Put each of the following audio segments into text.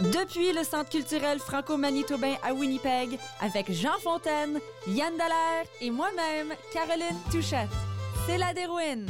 Depuis le Centre culturel franco-manitobain à Winnipeg, avec Jean Fontaine, Yann Dallaire et moi-même, Caroline Touchette. C'est la Dérouine.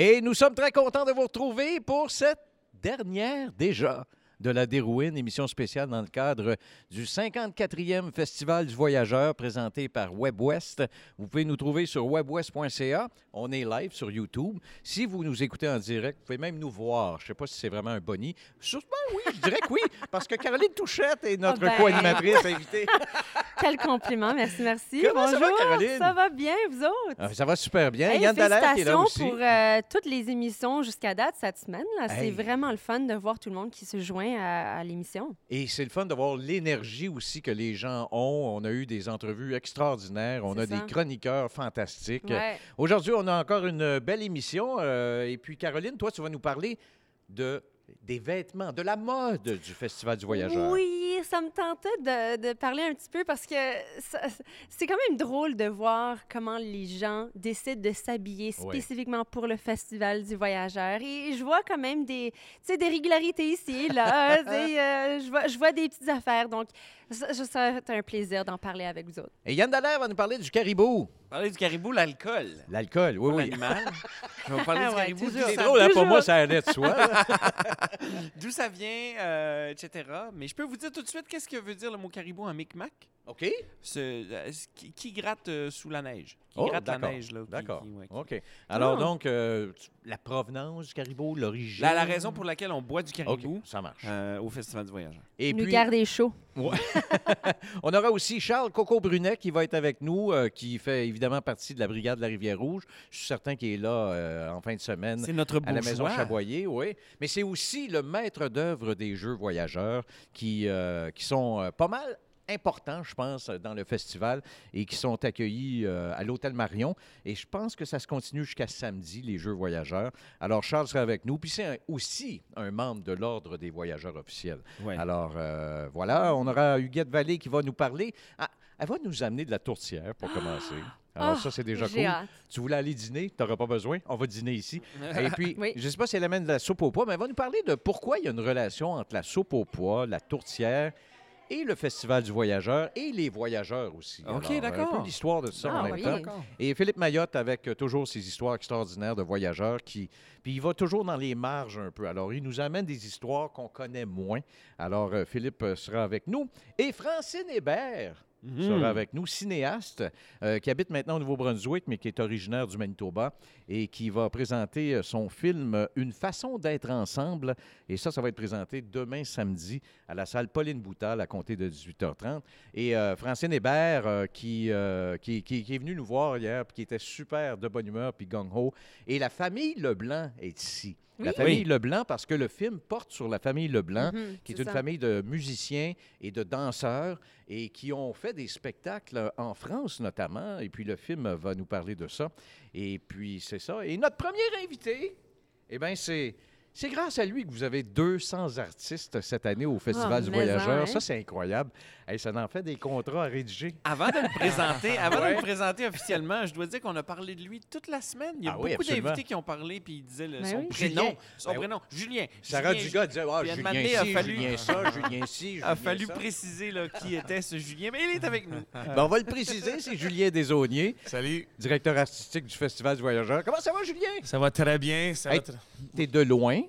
Et nous sommes très contents de vous retrouver pour cette dernière déjà de la Dérouine, émission spéciale dans le cadre du 54e Festival du Voyageur présenté par WebWest. Vous pouvez nous trouver sur webwest.ca. On est live sur YouTube. Si vous nous écoutez en direct, vous pouvez même nous voir. Je ne sais pas si c'est vraiment un boni. Sûrement oui, je dirais que oui, parce que Caroline Touchette est notre Ah ben. co-animatrice invitée. Quel compliment, merci, merci. Comment ça va, Bonjour, Caroline? Ça va bien, vous autres? Ah, Ça va super bien. Hey, Yann Dallaire qui est là aussi. pour euh, toutes les émissions jusqu'à date cette semaine. Hey. C'est vraiment le fun de voir tout le monde qui se joint à, à l'émission. Et c'est le fun de voir l'énergie aussi que les gens ont. On a eu des entrevues extraordinaires. On a ça. des chroniqueurs fantastiques. Ouais. Aujourd'hui, on a encore une belle émission. euh, et puis, Caroline, toi, tu vas nous parler de, des vêtements, de la mode du Festival du Voyageur. Oui, ça me tentait de, de parler un petit peu parce que c'est quand même drôle de voir comment les gens décident de s'habiller spécifiquement pour le Festival du Voyageur. Et je vois quand même des, tu sais, des régularités ici et là. Euh, je, vois, je vois des petites affaires. Donc, ça, ça serait un plaisir d'en parler avec vous autres. Et Yann Dallaire va nous parler du caribou. Parler du caribou, l'alcool. L'alcool, oui, oui. l'animal. Je vais vous parler Ah du ouais, caribou. C'est ça- drôle, hein, pour moi, ça allait de soi. D'où ça vient, euh, etc. Mais je peux vous dire tout de suite qu'est-ce que veut dire le mot caribou en micmac? OK. Ce- euh, qui gratte euh, sous la neige. Oh, gratte la neige. là, D'accord. qui- ouais, qui- OK. Alors, Ah. donc, euh, la provenance du caribou, l'origine? La, la raison pour laquelle on boit du OK, caribou ça marche. euh, au Festival du Voyageur. Et Nous puis, garder chaud. On aura aussi Charles Coco Brunet qui va être avec nous, euh, qui fait évidemment partie de la brigade de la Rivière-Rouge. Je suis certain qu'il est là euh, en fin de semaine C'est notre à la maison bourgeois. Chaboyer, oui. Mais c'est aussi le maître d'œuvre des Jeux voyageurs qui, euh, qui sont euh, pas mal importants, je pense, dans le festival et qui sont accueillis euh, à l'Hôtel Marion. Et je pense que ça se continue jusqu'à samedi, les Jeux voyageurs. Alors, Charles sera avec nous. Puis c'est aussi un membre de l'Ordre des voyageurs officiels. Ouais. Alors, euh, voilà, on aura Huguette Vallée qui va nous parler. Ah, elle va nous amener de la tourtière pour commencer. Alors, Ah, ça, c'est déjà cool. hâte. Tu voulais aller dîner, tu n'auras pas besoin? On va dîner ici. Et puis, Oui. je ne sais pas si elle amène de la soupe au pois, mais elle va nous parler de pourquoi il y a une relation entre la soupe au pois, la tourtière et le Festival du Voyageur et les voyageurs aussi. OK, Alors, Un d'accord. peu l'histoire de ça Ah en même oui. temps. D'accord. Et Philippe Mayotte avec euh, toujours ses histoires extraordinaires de voyageurs qui puis il va toujours dans les marges un peu. Alors il nous amène des histoires qu'on connaît moins. Alors euh, Philippe euh, sera avec nous et Francine Hébert Mhm. sera avec nous, cinéaste euh, qui habite maintenant au Nouveau-Brunswick mais qui est originaire du Manitoba et qui va présenter euh, son film euh, Une façon d'être ensemble et ça ça va être présenté demain samedi à la salle Pauline Boutal à compter de 18h30 et euh, Francine Hébert, euh, qui, qui, qui- qui est venue nous voir hier, puis qui était super de bonne humeur, puis gung-ho. Et la famille Leblanc est ici. La famille Oui. Leblanc, parce que le film porte sur la famille Leblanc, Mhm, qui est, une ça. famille de musiciens et de danseurs, et qui ont fait des spectacles en France notamment. Et puis le film va nous parler de ça. Et puis c'est ça. Et notre premier invité, eh bien, c'est... C'est grâce à lui que vous avez 200 artistes cette année au Festival Ah, du mais Voyageur. hein? Ça, c'est incroyable. Hey, ça en fait des contrats à rédiger. Avant de le présenter, avant de le présenter officiellement, je dois dire qu'on a parlé de lui toute la semaine. Il y a Ah beaucoup d'invités qui ont parlé puis ils disaient le- Ben son oui. prénom. Julien. Son Ben prénom, Julien. Sarah Julien, Dugas disait un Julien ci, a fallu- Julien ça, Julien ci, Julien a fallu ça. préciser là, qui était ce Julien, mais il est avec nous. Ben, on va le préciser, c'est Julien Desauniers, Salut. directeur artistique du Festival du Voyageur. Comment ça va, Julien? Ça va très bien. Ça Hey. va très- T'es de loin.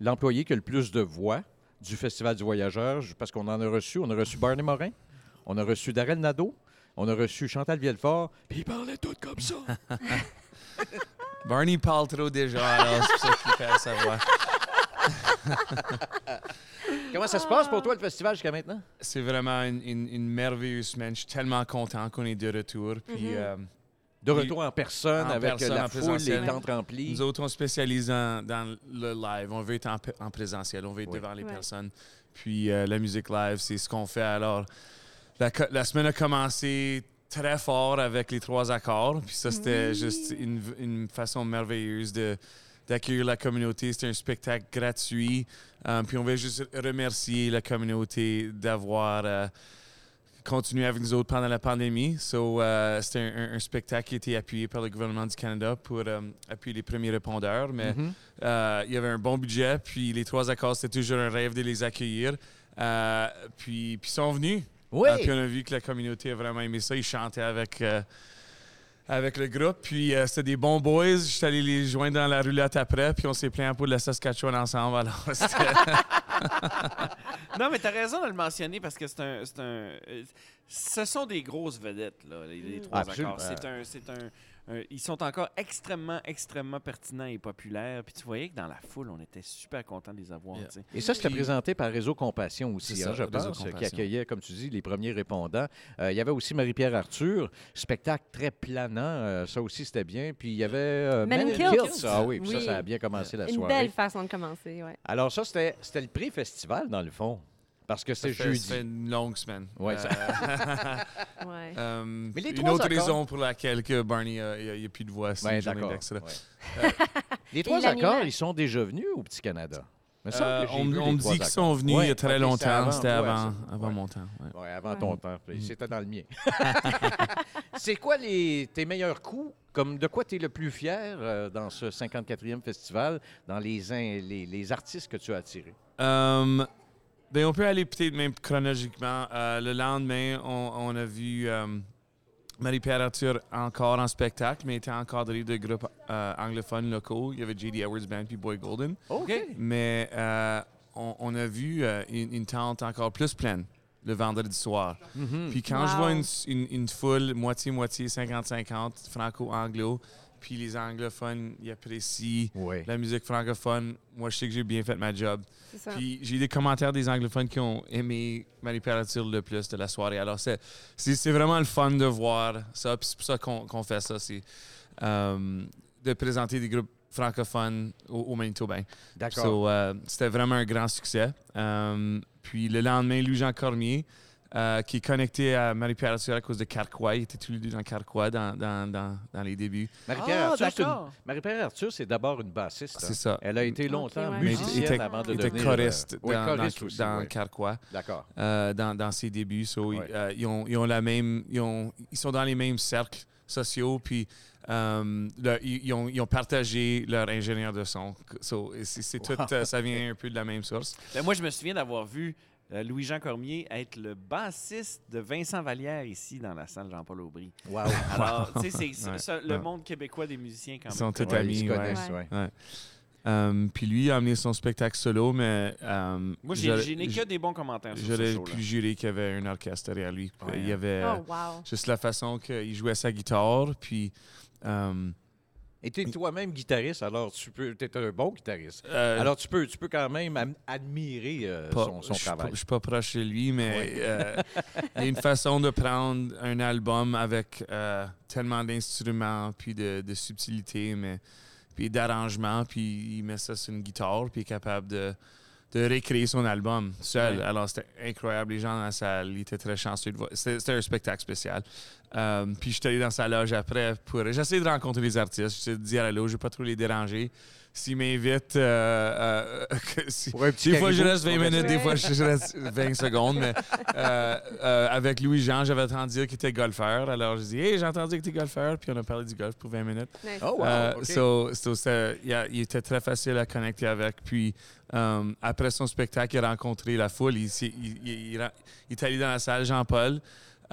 L'employé qui a le plus de voix du Festival du Voyageur, parce qu'on en a reçu. On a reçu Barney Morin, on a reçu Darrell Nadeau, on a reçu Chantal Vielfort, puis ils parlaient tous comme ça. Barney parle trop déjà, alors c'est ça qu'il fait sa voix. Comment ça se passe pour toi, le festival, jusqu'à maintenant? C'est vraiment une, une- une merveilleuse semaine. Je suis tellement content qu'on est de retour. Puis, Mhm. euh, De retour en personne, En avec personne, la en foule, présentiel. les tentes remplies. nous autres, on spécialise dans, dans le live. On veut être en, présentiel. On veut être Oui. devant les Ouais. personnes. Puis, euh, la musique live, c'est ce qu'on fait. Alors, la, co- la semaine a commencé très fort avec les trois accords. Puis ça, c'était Oui. juste une, une façon merveilleuse de d'accueillir la communauté. C'était un spectacle gratuit. Euh, puis on veut juste remercier la communauté d'avoir euh, continué avec nous autres pendant la pandémie. So, euh, c'était un, un- un spectacle qui a été appuyé par le gouvernement du Canada pour euh, appuyer les premiers répondeurs. Mais Mhm. euh, il y avait un bon budget, puis les trois accords, c'était toujours un rêve de les accueillir. Puis, ils sont venus. Oui. Puis on a vu que la communauté a vraiment aimé ça. Ils chantaient avec, avec le groupe. Puis euh, c'était des bons boys. J'étais allé les joindre dans la roulotte après. Puis on s'est plaint un peu de la Saskatchewan ensemble. Alors Non, mais t'as raison de le mentionner parce que c'est un, c'est un. euh, Ce sont des grosses vedettes, là, les, les Mm. trois Absolument. accords. C'est un. Un- ils sont encore extrêmement, extrêmement pertinents et populaires. Puis tu voyais que dans la foule, on était super contents de les avoir. Yeah. Et ça, c'était Puis- présenté par Réseau Compassion aussi, hein, je pense, qui accueillait, comme tu dis, les premiers répondants. Euh, il y avait aussi Marie-Pierre Arthur, spectacle très planant, euh, ça aussi c'était bien. Puis il y avait euh, Men. Kilts. Ah oui, puis ça, Oui. ça a bien commencé la Une soirée. belle façon de commencer, ouais. Alors ça, c'était c'était le pré-festival, dans le fond, parce que c'est jeudi. fait une longue semaine. Ouais, ça- ouais. Euh, Mais les une trois autre accords- raison pour laquelle que Barney n'a plus de voix, c'est Ouais, d'accord. ouais. les trois accords, ils sont déjà venus au Petit Canada? Euh, on me dit qu'ils sont venus Ouais, il y a très longtemps. C'était ouais, avant, avant Ouais. mon temps. ouais. Ouais, avant Ouais. ton temps. Mm. C'était dans le mien. c'est quoi les, tes meilleurs coups? Comme de quoi tu es le plus fier euh, dans ce 54e festival, dans les, les, les artistes que tu as attirés? Euh, ben, on peut aller peut-être même chronologiquement. Euh, le lendemain, on, on a vu euh, Marie-Pierre Arthur encore en spectacle, mais était encadré de groupes euh, anglophones locaux. Il y avait J.D. Edwards Band puis Boy Golden. OK. Mais euh, on, on a vu euh, une, une tente encore plus pleine le vendredi soir. Mhm. Puis quand je vois une, une- une foule moitié-moitié, 50-50, franco-anglo, puis les anglophones, ils apprécient Oui. la musique francophone, moi, je sais que j'ai bien fait ma job. C'est ça. Puis j'ai des commentaires des anglophones qui ont aimé Marie-Pierre Arthur le plus de la soirée. Alors, c'est, c'est, c'est vraiment le fun de voir ça. Puis c'est pour ça qu'on, qu'on fait ça. C'est euh, de présenter des groupes francophones au, au Manitobain. D'accord. So, euh, c'était vraiment un grand succès. Euh, puis le lendemain, Louis-Jean Cormier, euh, qui est connecté à Marie-Pierre Arthur à cause de Carquois. Ils étaient tous les deux dans Carquois dans, dans, dans, dans les débuts. Marie-Pierre Ah, Arthur. Marie-Pierre Arthur, c'est d'abord une bassiste. hein. C'est ça. Elle a été longtemps ouais. Mais musicienne était- avant de devenir... choriste euh, oui, dans, choriste dans, aussi, dans oui. Carquois. D'accord. euh, dans, dans ses débuts. So, Ouais. euh, ils, ont, ils ont la même, ils, ont, ils sont dans les mêmes cercles sociaux, puis euh, le- ils, ils ont, ils ont partagé leur ingénieur de son. So, c'est, tout, euh, ça vient un peu de la même source. Ben, moi, je me souviens d'avoir vu euh, Louis-Jean Cormier être le bassiste de Vincent Vallière ici dans la salle Jean-Paul Aubry. Wow. Alors, tu sais, c'est- Ouais. le monde québécois des musiciens quand Ils même. sont tous amis. ils se ouais. connaissent, Ouais. ouais. Ouais. Euh, puis lui a amené son spectacle solo, mais. euh, Moi, j'ai n'ai que des bons commentaires sur ce J'aurais show-là. pu jurer qu'il y avait un orchestre derrière lui. Ouais. Il y avait Oh, wow. juste la façon qu'il jouait sa guitare, puis. Et tu es toi-même guitariste, alors tu peux, es un bon guitariste. euh, Alors tu peux, tu peux quand même admirer euh, pas- son, son je travail. Je suis pas proche de lui, mais Oui. euh, il y a une façon de prendre un album avec tellement d'instruments, puis de, de subtilité, mais puis d'arrangement, puis il met ça sur une guitare, puis il est capable de, de récréer son album seul. Alors c'était incroyable. Les gens dans la salle, ils étaient très chanceux de voir. C'était un spectacle spécial. Euh, puis j'étais allé dans sa loge après pour. J'essaie de rencontrer les artistes. Je de dire allô, je vais pas trop les déranger. S'ils m'invitent, euh, euh, si- des fois, je reste 20 on va minutes, des fois, je reste 20 secondes. Mais euh, euh, avec Louis-Jean, j'avais entendu dire qu'il était golfeur. Alors, je dis, hey, j'ai entendu que tu es golfeur. Puis on a parlé du golf pour 20 minutes. Nice. Oh, wow, so- il, était très facile à connecter avec. Puis après son spectacle, il a rencontré la foule. Il, s'est- il- il- il a- il est allé dans la salle Jean-Paul.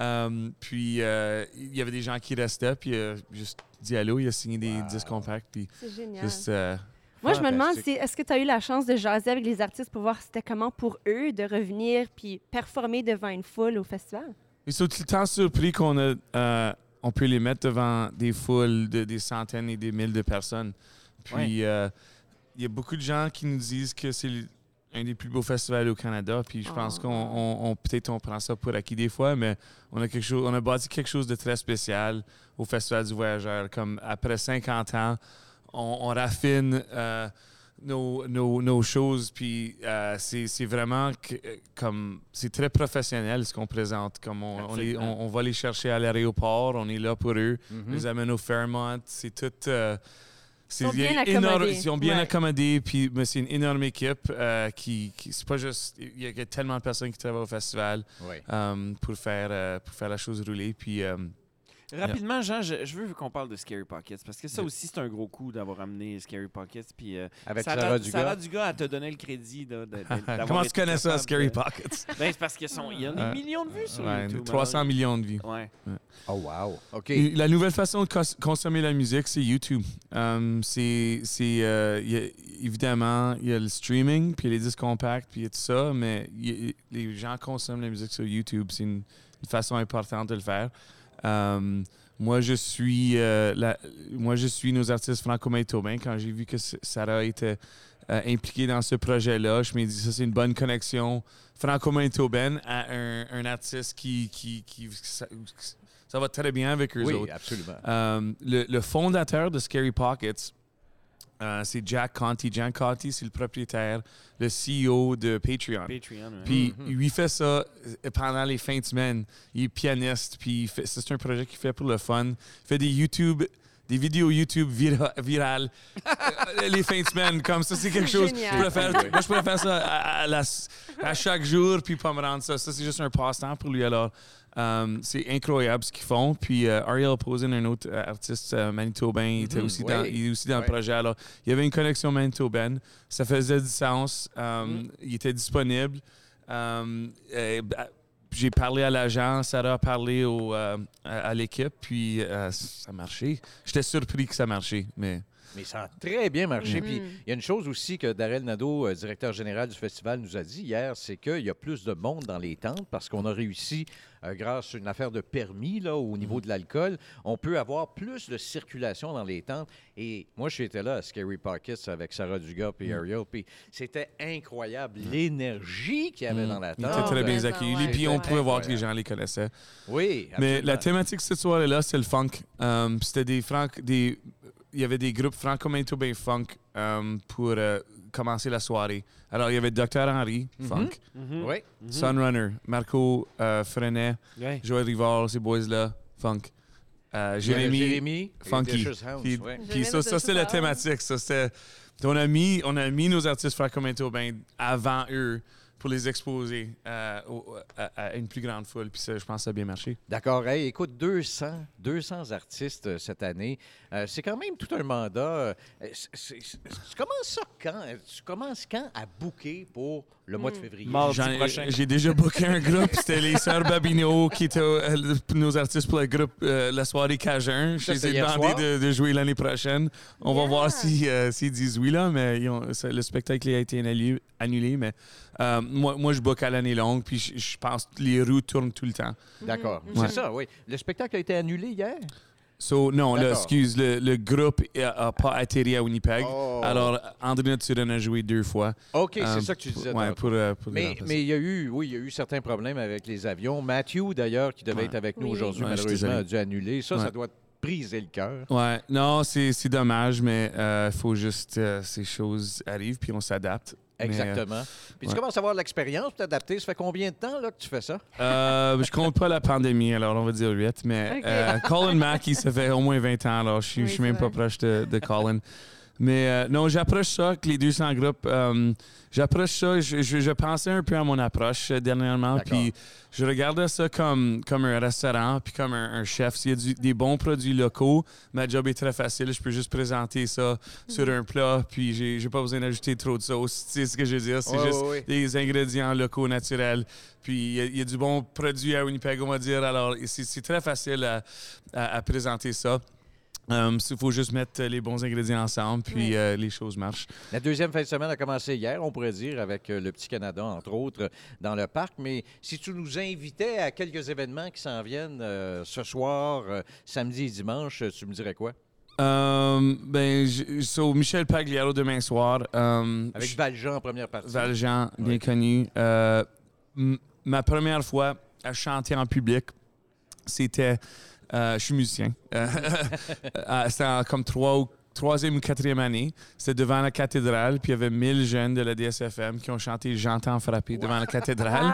Euh, puis euh, il y avait des gens qui restaient. Puis il a juste dit allô. Il a signé des Wow. disques compacts. Puis C'est génial. juste. euh, Moi, je me demande si est-ce que tu as eu la chance de jaser avec les artistes pour voir c'était comment pour eux de revenir puis performer devant une foule au festival? Ils sont tout le temps surpris qu'on a, euh, on peut les mettre devant des foules de des centaines et des mille de personnes. Puis euh, il y a beaucoup de gens qui nous disent que c'est un des plus beaux festivals au Canada. Puis je pense Oh. qu'on on- on- peut-être on prend ça pour acquis des fois, mais on a quelque chose, on a bâti quelque chose de très spécial au Festival du Voyageur. Comme après 50 ans, on, on raffine euh, nos, nos, nos choses. Puis euh, c'est vraiment que- euh, comme. C'est très professionnel ce qu'on présente. Comme on, les- on- va les chercher à l'aéroport, on est là pour eux. On les amène au Fairmont. C'est tout. euh, sont bien accommodés. Ils sont bien Ouais. accommodés. Puis mais c'est une énorme équipe euh, qui, qui c'est pas juste. Il y a- il y a tellement de personnes qui travaillent au festival euh, pour faire euh, pour faire la chose rouler. Puis Rapidement, Jean, je, je veux qu'on parle de Scary Pockets parce que ça aussi, c'est un gros coup d'avoir amené Scary Pockets. Puis, euh, Avec Sarah, Sarah Dugas. Sarah Dugas, elle te donnait le crédit. là, de- comment tu connais ça, Scary de- Pockets? Ben, c'est parce qu'il y a des millions de vues sur Ouais, YouTube. 300 millions de vues. Ouais. Oh, wow. OK. La nouvelle façon de cons- consommer la musique, c'est YouTube. Um, c'est, c'est, euh, il y a- évidemment, il y a le streaming, puis il y a les disques compacts, puis il y a tout ça, mais y a- les gens consomment la musique sur YouTube. C'est une, une façon importante de le faire. Um, moi, je suis, euh, la- moi, je suis nos artistes franco-manitobains. Quand j'ai vu que Sarah était euh, impliquée dans ce projet-là, je me dis ça, c'est une bonne connexion franco-manitobaine à un, un artiste qui, qui, qui ça, ça va très bien avec eux Oui, autres. absolument. Euh, le, le fondateur de Scary Pockets, euh, c'est Jack Conti. Jack Conti, c'est le propriétaire, le CEO de Patreon. Patreon. ouais. Puis Mhm. lui fait ça euh, pendant les fins de semaine. Il est pianiste, puis c'est un projet qu'il fait pour le fun. Il fait des YouTube, des vidéos YouTube vira- virales euh, les fins de semaine. Comme ça, c'est quelque chose. Je pourrais faire, moi, je pourrais faire ça à, à la- à chaque jour, puis pas me rendre ça. Ça, c'est juste un passe-temps pour lui. Alors, euh, c'est incroyable ce qu'ils font. Puis euh, Ariel Posen, un autre euh, artiste manitobain, il, était Mhm, aussi oui. dans, il est aussi dans le projet. Alors, il y avait une connexion manitobaine. Ça faisait du sens. Mhm. Il était disponible. Bah, j'ai parlé à l'agent, Sarah a parlé au, à, à l'équipe, puis ça a marché. J'étais surpris que ça marchait, mais Mais ça a très bien marché. Mhm. Puis il y a une chose aussi que Darrell Nadeau, directeur général du festival, nous a dit hier, c'est qu'il y a plus de monde dans les tentes parce qu'on a réussi, euh, grâce à une affaire de permis là, au niveau de l'alcool, on peut avoir plus de circulation dans les tentes. Et moi, j'étais là à Scary Pockets avec Sarah Dugas et Ariel, puis c'était incroyable l'énergie qu'il y avait dans la il tente. était très bien accueilli. ouais. Puis on C'était pouvait voir que les gens les connaissaient. Oui, Mais la thématique cette soirée-là, c'est le funk. Euh, C'était des franc, des, il y avait des groupes franco-manitobains funk euh, pour euh, commencer la soirée. Alors il y avait Dr Henry Mhm. funk, Mhm. Oui, Mhm. Sunrunner, Marco euh, Frenet, Ouais. Joël Rival, ces boys-là, funk. Euh, Jérémy, Jérémy, Funky. Puis, ouais. ça, ça c'est la thématique. Ça, c'était- on, a mis, on a mis nos artistes franco-manitobains avant eux pour les exposer euh, au- à, à une plus grande foule. Puis ça, je pense que ça a bien marché. D'accord. Hey, écoute, 200, 200 artistes euh, cette année. Euh, c'est quand même tout un mandat. Tu commences ça quand? Tu commences quand à booker pour le mois de février? Ai- prochain. J'ai déjà booké un groupe. C'était les Sœurs Babino qui étaient euh, nos artistes pour le groupe euh, La Soirée Cajun. Je les ai demandé de, de jouer l'année prochaine. On va voir si, euh, s'ils disent oui, là, mais ils ont- ça- le spectacle a été annulé. annulé, mais euh, moi, moi, je book à l'année longue, puis je, je pense que les roues tournent tout le temps. D'accord. Mhm. C'est Ouais. ça, oui. Le spectacle a été annulé hier? So, non, excuse, le, le groupe n'a pas atterri à Winnipeg. Oh. Alors, André Turin a joué deux fois. OK, c'est Euh, ça que tu disais. Ouais, pour, euh, mais, il y a eu, oui, il y a eu certains problèmes avec les avions. Matthew, d'ailleurs, qui devait Ouais. être avec nous Oui. aujourd'hui, Ouais, malheureusement, a dû annuler. Ça, ça doit te briser le cœur. Ouais, non, c'est c'est dommage, mais il faut juste. euh, ces choses arrivent, puis on s'adapte. Mais, Exactement. Puis tu ouais. commences à avoir de l'expérience pour t'adapter. Ça fait combien de temps là, que tu fais ça? Euh, je compte pas la pandémie, alors on va dire 8. Mais euh, Colin Mackey, ça fait au moins 20 ans, alors je suis Oui, je suis c'est même pas proche de, de Colin. Mais euh, non, j'approche ça, que les 200 groupes. euh, j'approche ça, je, je- je pensais un peu à mon approche euh, dernièrement, puis je regardais ça comme, comme un restaurant, puis comme un, un chef. S'il y a du- des bons produits locaux, ma job est très facile. Je peux juste présenter ça sur un plat, puis j'ai j'ai pas besoin d'ajouter trop de sauce. Tu sais ce que je veux dire? C'est juste des ingrédients locaux naturels. Puis il y a- il y, a du bon produit à Winnipeg, on va dire. Alors, c'est c'est très facile à, à- à présenter ça. Il faut juste mettre les bons ingrédients ensemble, puis euh, les choses marchent. La deuxième fin de semaine a commencé hier, on pourrait dire, avec euh, le Petit Canada, entre autres, euh, dans le parc. Mais si tu nous invitais à quelques événements qui s'en viennent euh, ce soir, euh, samedi et dimanche, euh, tu me dirais quoi? Euh, ben, je- so, Michel Pagliaro demain soir. euh, Avec je- Valjean en première partie. Valjean, bien connu. Euh, ma première fois à chanter en public, c'était. Euh, je suis musicien. Euh, euh, C'était comme trois ou troisième ou quatrième année. C'était devant la cathédrale, puis il y avait 1000 jeunes de la DSFM qui ont chanté J'entends frapper devant la cathédrale.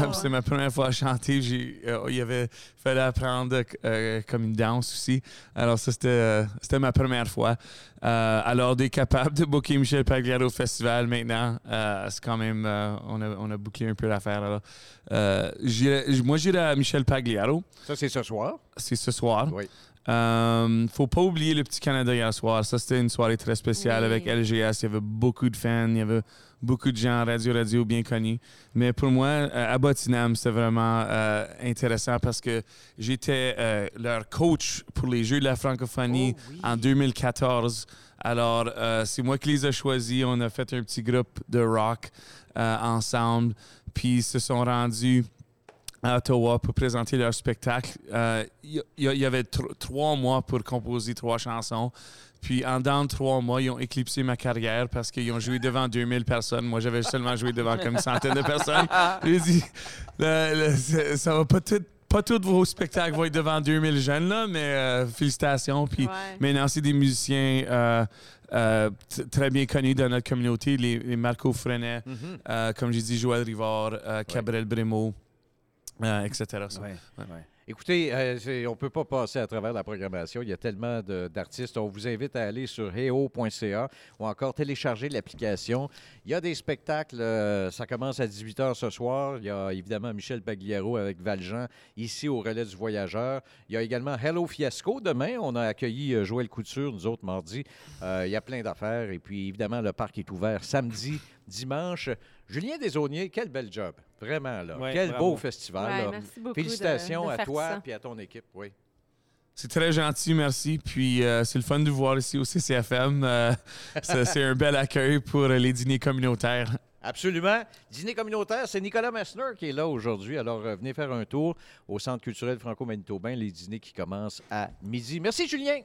Wow! c'est ma première fois à chanter. J'ai, euh, il avait fallu apprendre euh, comme une danse aussi. Alors, ça, c'était, euh, c'était ma première fois. Euh, alors, d'être capable de booker Michel Pagliaro au festival maintenant, euh, c'est quand même. euh, on, a, on a bouclé un peu l'affaire. Alors, euh, j'irai- moi, j'irai à Michel Pagliaro. Ça, c'est ce soir. C'est ce soir. Oui. Euh, faut pas oublier le petit Canada hier soir. Ça, c'était une soirée très spéciale Oui. avec LGS. Il y avait beaucoup de fans. Il y avait beaucoup de gens radio radio bien connus. Mais pour moi, euh, à Bottingham, c'était vraiment euh, intéressant parce que j'étais euh, leur coach pour les Jeux de la francophonie en 2014. Alors, c'est moi qui les ai choisis. On a fait un petit groupe de rock ensemble. Puis ils se sont rendus à Ottawa pour présenter leur spectacle. Euh, Il y, il y avait tr- trois mois pour composer trois chansons. Puis en dans trois mois, ils ont éclipsé ma carrière parce qu'ils ont joué devant 2000 personnes. Moi, j'avais seulement joué devant comme une centaine de personnes. J'ai dit, le- le- ça va pas tout. Pas tous vos spectacles vont être devant 2000 jeunes, là, mais euh, félicitations. Puis Ouais. Maintenant, c'est des musiciens euh, euh, t- très bien connus dans notre communauté, les, les Marco Frenet, Mhm. euh, comme j'ai dit, Joël Rivard, euh, Cabrel Brémo, euh, etc. ça. Ouais, Ouais. ouais. Écoutez, euh, on ne peut pas passer à travers la programmation. Il y a tellement d'artistes. On vous invite à aller sur heo.ca ou encore télécharger l'application. Il y a des spectacles. euh, ça commence à 18h ce soir. Il y a évidemment Michel Pagliaro avec Valjean ici au Relais du Voyageur. Il y a également Hello Fiasco demain. On a accueilli euh, Joël Couture, nous autres, mardi. Il y a plein d'affaires. Et puis, évidemment, le parc est ouvert samedi, dimanche. Julien Desauniers, quel bel job. Vraiment, là. Ouais, quel bravo. beau festival. Ouais, là. merci beaucoup. de- Félicitations de à toi et à ton équipe. Oui. C'est très gentil, merci. Puis euh, c'est le fun de vous voir ici au CCFM. Euh, c'est un bel accueil pour les dîners communautaires. Absolument. Dîner communautaire, c'est Nicolas Messner qui est là aujourd'hui. Alors, euh, venez faire un tour au Centre culturel franco-manitobain, les dîners qui commencent à midi. Merci, Julien.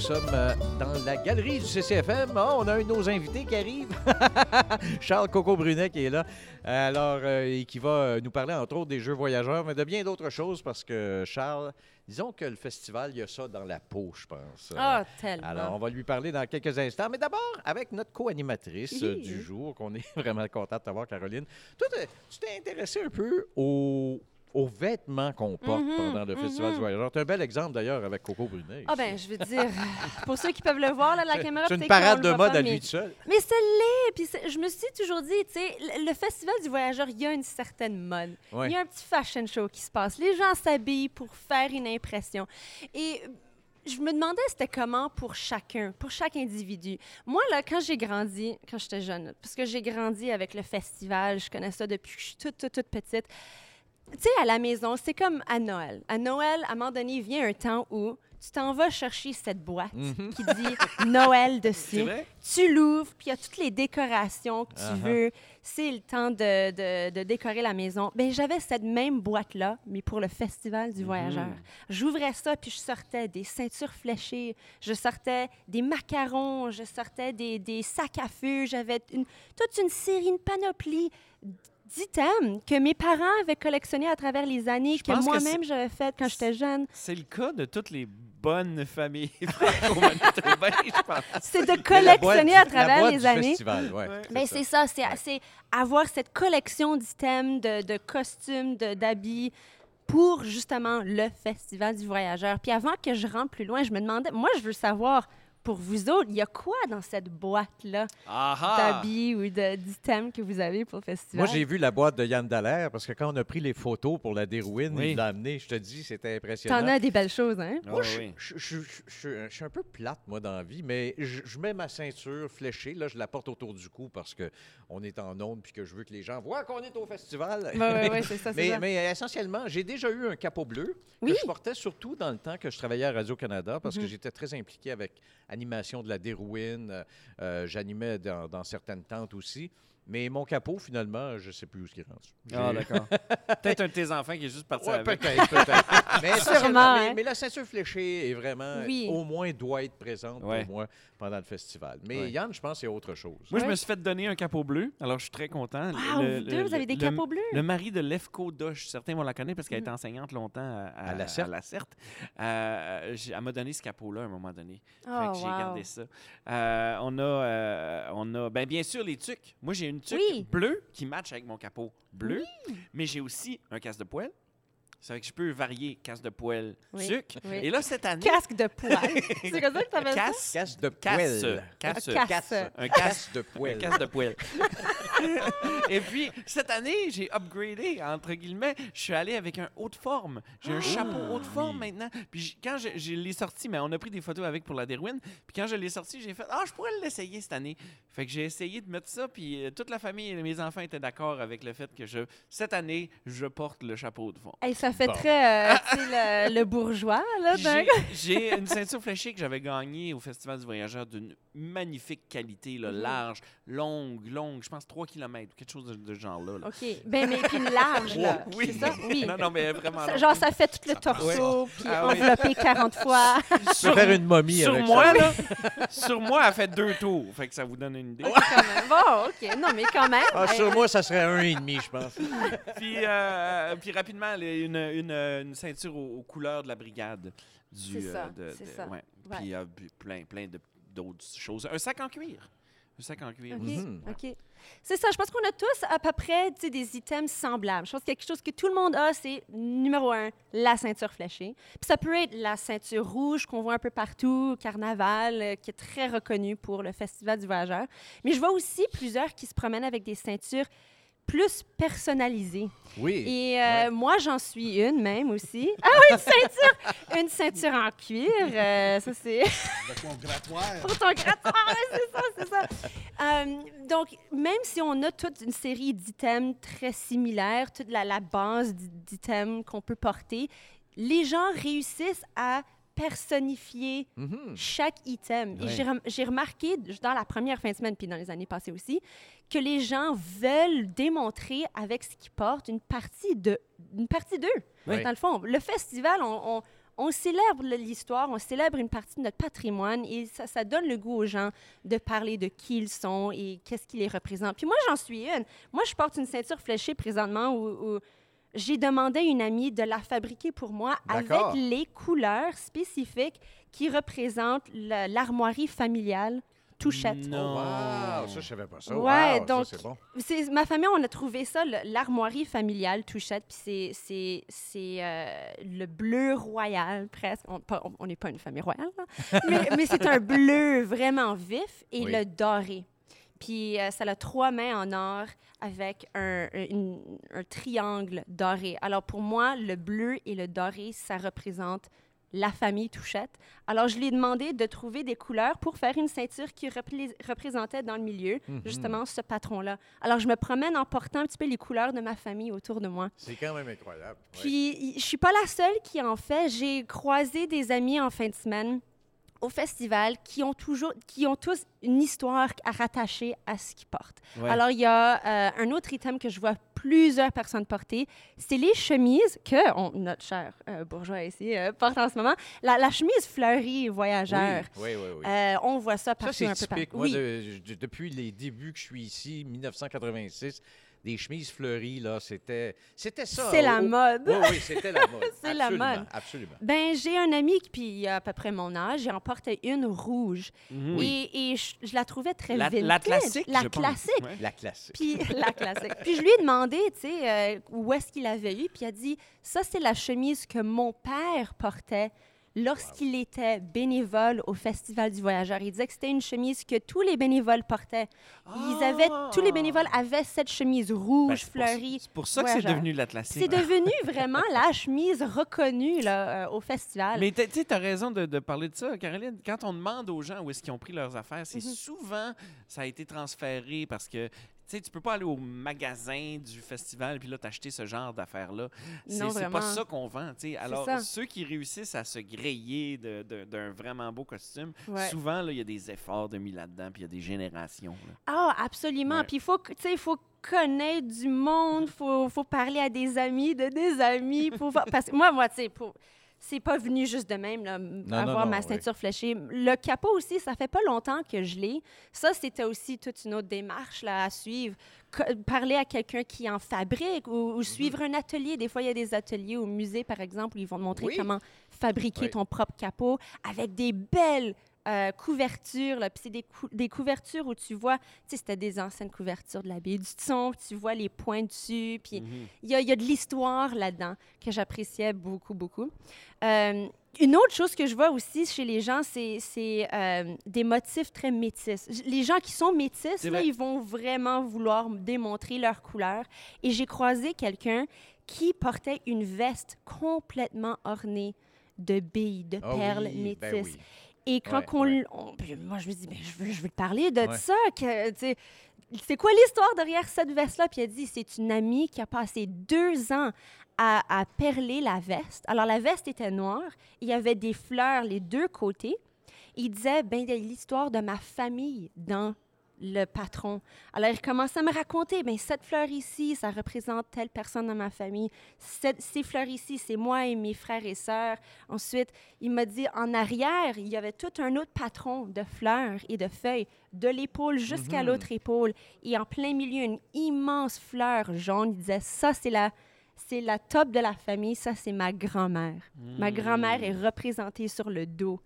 Sommes euh, dans la galerie du CCFM. Ah, on a un de nos invités qui arrive. Charles Coco Brunet qui est là. Alors, euh, et qui va euh, nous parler entre autres des jeux voyageurs, mais de bien d'autres choses parce que Charles, disons que le festival, il y a ça dans la peau, je pense. Ah, tellement. Alors, on va lui parler dans quelques instants. Mais d'abord, avec notre co-animatrice euh, du jour, qu'on est vraiment content de t'avoir, Caroline. Toi, tu t'es intéressé un peu au aux vêtements qu'on porte Mhm, pendant le Festival mhm. du Voyageur. C'est un bel exemple d'ailleurs avec Coco Brunet. Ah ben, je veux dire, pour ceux qui peuvent le voir, là, la caméra, C'est une parade de mode pas, à lui tout seul. Mais c'est l'est. Puis je me suis toujours dit, tu sais, le, Festival du Voyageur, il y a une certaine mode. Ouais. Il y a un petit fashion show qui se passe. Les gens s'habillent pour faire une impression. Et je me demandais c'était comment pour chacun, pour chaque individu? Moi, là, quand j'ai grandi, quand j'étais jeune, parce que j'ai grandi avec le festival, je connais ça depuis que je suis toute, toute, toute petite. Tu sais, à la maison, c'est comme à Noël. À Noël, à un moment donné, vient un temps où tu t'en vas chercher cette boîte Mhm. qui dit Noël dessus tu l'ouvres, puis il y a toutes les décorations que tu Uh-huh. veux. C'est le temps de, de- de décorer la maison. Ben j'avais cette même boîte-là, mais pour le Festival du Voyageur. Mhm. J'ouvrais ça, puis je sortais des ceintures fléchées, je sortais des macarons, je sortais des, des sacs à feu. J'avais toute une série, une panoplie d'items que mes parents avaient collectionnés à travers les années, Je que moi-même j'avais fait quand j'étais jeune. C'est le cas de toutes les bonnes familles franco-manitobaines, je pense. C'est de boîte collectionner à travers les années. festival, ouais, Ouais. Ben, c'est ça, c'est c'est avoir cette collection d'items, de, de costumes, de- d'habits pour justement le Festival du Voyageur. Puis avant que je rentre plus loin, je me demandais, moi, je veux savoir, pour vous autres, il y a quoi dans cette boîte-là d'habits ou de- d'items que vous avez pour le festival? Moi, j'ai vu la boîte de Yann Dallaire parce que quand on a pris les photos pour la Dérouine, Oui. il l'a amené. Je te dis, c'était impressionnant. T'en as des belles choses, hein? Ah Moi, oui. je- je- je- je- je suis un peu plate, moi, dans la vie, mais je, je mets ma ceinture fléchée. Là, je la porte autour du cou parce qu'on est en onde puis que je veux que les gens voient qu'on est au festival. Oui, oui, oui, c'est ça, c'est Mais, ça. mais essentiellement, j'ai déjà eu un capot bleu Oui. que je portais surtout dans le temps que je travaillais à Radio-Canada parce que Mhm. j'étais très impliqué avec animation de la Dérouine. euh, euh, J'animais dans, dans certaines tentes aussi. Mais mon capot, finalement, je ne sais plus où il est rendu. Ah, d'accord. Peut-être un de tes enfants qui est juste parti Ouais, avec. peut-être, peut-être. mais, Sûrement, mais, hein. mais la ceinture fléchée est vraiment, Oui. au moins, doit être présente Ouais. pour moi pendant le festival. Mais Ouais. Yann, je pense qu'il y a autre chose. Moi, je me suis fait donner un capot bleu, alors je suis très content. Wow, Le- vous le- deux, vous avez des le- capots bleus? Le mari de Lefko Doche, certains vont la connaître parce qu'elle Mhm. était enseignante longtemps à, À la Certe. Certe. Euh, elle m'a donné ce capot-là à un moment donné. Oh, Fait que j'ai wow. gardé ça. Euh, on a, euh, on a ben, bien sûr les tucs. Moi, j'ai une tuque Oui. bleue qui match avec mon capot bleu, mais j'ai aussi un casse de poêle. Ça fait que je peux varier casse de poêle, Oui. Oui. Et là, cette année, Casque de poil. c'est comme ça que ça? casse, Casse de poêle. casse, Un casse. Un Casse de Un poêle. casse de poêle. Et puis, cette année, j'ai upgradé, entre guillemets. Je suis allé avec un haut de forme. J'ai un chapeau haut de forme maintenant. Puis, quand je, je l'ai sorti, mais on a pris des photos avec pour la Derwin. Puis, quand je l'ai sorti, j'ai fait Ah, je pourrais l'essayer cette année. Fait que j'ai essayé de mettre ça. Puis, euh, toute la famille et mes enfants étaient d'accord avec le fait que je, cette année, je porte le chapeau haut de forme. Hey, ça fait Bon. très, euh, le, le bourgeois, là. J'ai- J'ai une ceinture fléchée que j'avais gagnée au Festival du Voyageur d'une magnifique qualité, là, Mhm. large, longue, longue, je pense 3 km, quelque chose de, de ce genre-là. là. OK. Ben, mais puis large, là. Oh, oui. C'est ça? Oui. Non, non, mais vraiment. Ça- genre, ça fait tout le torso, puis Ah oui. enveloppé 40 fois. Tu peux faire une momie sur avec moi, ça. là, sur moi, elle fait deux tours. Fait que ça vous donne une idée. OK, quand même. Bon, OK. Non, mais quand même. Ah, sur moi, ça serait un et demi, je pense. puis, euh, puis rapidement, une, une, une ceinture aux, aux couleurs de la brigade. Du, C'est ça, de- c'est de- ça. ouais. Ouais. Puis euh, puis plein, plein de- d'autres choses. Un sac en cuir. Un sac en cuir. OK. OK. C'est ça, je pense qu'on a tous à peu près des items semblables. Je pense que quelque chose que tout le monde a, c'est numéro un, la ceinture fléchée. Puis ça peut être la ceinture rouge qu'on voit un peu partout, au carnaval, euh, qui est très reconnue pour le Festival du Voyageur. Mais je vois aussi plusieurs qui se promènent avec des ceintures plus personnalisées. Oui. Et euh, Ouais. moi, j'en suis une même aussi. Ah oui, une ceinture! une ceinture en cuir. euh, ça, c'est Avec mon grattoir. pour ton grattoir. c'est ça, c'est ça. Euh, donc, même si on a toute une série d'items très similaires, toute la, la base d'i- d'items qu'on peut porter, les gens réussissent à personnifier Mhm. chaque item. Ouais. j'ai rem- j'ai remarqué dans la première fin de semaine, puis dans les années passées aussi, que les gens veulent démontrer avec ce qu'ils portent une partie de une partie d'eux. Dans le fond, le festival, on, on- on célèbre l'histoire, on célèbre une partie de notre patrimoine et ça, ça donne le goût aux gens de parler de qui ils sont et qu'est-ce qui les représente. Puis moi, j'en suis une. Moi, je porte une ceinture fléchée présentement où, où j'ai demandé à une amie de la fabriquer pour moi avec les couleurs spécifiques qui représentent la- l'armoirie familiale Touchette. Non. Wow, ça, je savais pas ça. Ouais, Wow, donc- ça, bon. Ma famille, on a trouvé ça, l'armoirie familiale Touchette, puis c'est c'est c'est euh, le bleu royal presque. On n'est pas une famille royale, là. mais, mais c'est un bleu vraiment vif et Oui. le doré. Puis euh, ça a trois mains en or avec un, une- un triangle doré. Alors pour moi, le bleu et le doré, ça représente la famille Touchette. Alors je lui ai demandé de trouver des couleurs pour faire une ceinture qui représentait dans le milieu Mhm. justement ce patron-là. Alors je me promène en portant un petit peu les couleurs de ma famille autour de moi. C'est quand même incroyable. ouais. Puis, je suis pas la seule qui en fait. J'ai croisé des amis en fin de semaine au festival qui ont toujours, qui ont tous une histoire à rattacher à ce qu'ils portent. Ouais. Alors, il y a euh, un autre item que je vois plusieurs personnes porter, c'est les chemises que on- notre cher euh, bourgeois ici euh, porte en ce moment. La, la chemise fleurie voyageur. Oui, oui, oui. on voit ça Ça, partout c'est un peu typique. partout. Moi, Oui. de- de- depuis les débuts que je suis ici, 1986, des chemises fleuries, là, c'était c'était ça. C'est la mode. Oui, oui, c'était la mode. C'est la mode. Absolument. Ben, j'ai un ami qui, puis à peu près mon âge, il en portait une rouge. Mhm. Et, et je, je la trouvais très La, vintage. la classique, La je pense. classique. Ouais. La classique. Puis la classique. Puis je lui ai demandé, tu sais, euh, où est-ce qu'il avait eu. Puis il a dit, ça, c'est la chemise que mon père portait lorsqu'il était bénévole au Festival du Voyageur. Il disait que c'était une chemise que tous les bénévoles portaient. Ils avaient, tous les bénévoles avaient cette chemise Ben, rouge, pour- fleurie. C'est pour ça que c'est devenu la classique. C'est devenu vraiment la chemise reconnue là, euh, au festival. Mais tu sais, tu as raison de, de parler de ça, Caroline. Quand on demande aux gens où est-ce qu'ils ont pris leurs affaires, c'est Mhm. souvent ça a été transféré parce que sais, tu peux pas aller au magasin du festival puis là t'acheter ce genre d'affaires-là. C'est Non, c'est pas ça qu'on vend. tu sais. Alors, ceux qui réussissent à se griller d'un vraiment beau costume, Ouais. souvent, là, il y a des efforts de mis là-dedans puis il y a des générations. là. Ah, absolument. Puis il faut, tu sais, il faut connaître du monde, il faut, faut parler à des amis de des amis. Pour Parce que moi, moi, tu sais, pour- c'est pas venu juste de même, là, m- non, avoir non, ma ouais. ceinture fléchée. Le capot aussi, ça fait pas longtemps que je l'ai. Ça, c'était aussi toute une autre démarche là, à suivre. Parler à quelqu'un qui en fabrique ou, Mhm. ou suivre un atelier. Des fois, il y a des ateliers au musée, par exemple, où ils vont te montrer Oui. comment fabriquer Oui. ton propre capot avec des belles euh, couvertures. Là. Puis c'est des, cou- des couvertures où tu vois, tu sais, c'était des anciennes couvertures de la baie du Thon, tu vois les points dessus. Puis Mhm. il y, a- y a de l'histoire là-dedans que j'appréciais beaucoup, beaucoup. Euh, une autre chose que je vois aussi chez les gens, c'est euh, des motifs très métis. Les gens qui sont métis, là, ils vont vraiment vouloir démontrer leur couleur. Et j'ai croisé quelqu'un qui portait une veste complètement ornée de billes, de Ah perles oui, métisses. ben oui. Et quand Ouais, on, ouais. moi, je me dis, ben, je, veux, je veux te parler de Ouais. ça. Que, c'est quoi l'histoire derrière cette veste-là? Puis elle dit, c'est une amie qui a passé deux ans à, à perler la veste. Alors, la veste était noire. Il y avait des fleurs les deux côtés. Il disait, ben, il y a l'histoire de ma famille dans le patron. Alors, il commençait à me raconter, ben, cette fleur ici, ça représente telle personne dans ma famille. Cette- ces fleurs ici, c'est moi et mes frères et sœurs. Ensuite, il m'a dit, en arrière, il y avait tout un autre patron de fleurs et de feuilles, de l'épaule jusqu'à Mhm. l'autre épaule. Et en plein milieu, une immense fleur jaune. Il disait, ça, c'est la, c'est la top de la famille. Ça, c'est ma grand-mère. Ma grand-mère est représentée sur le dos.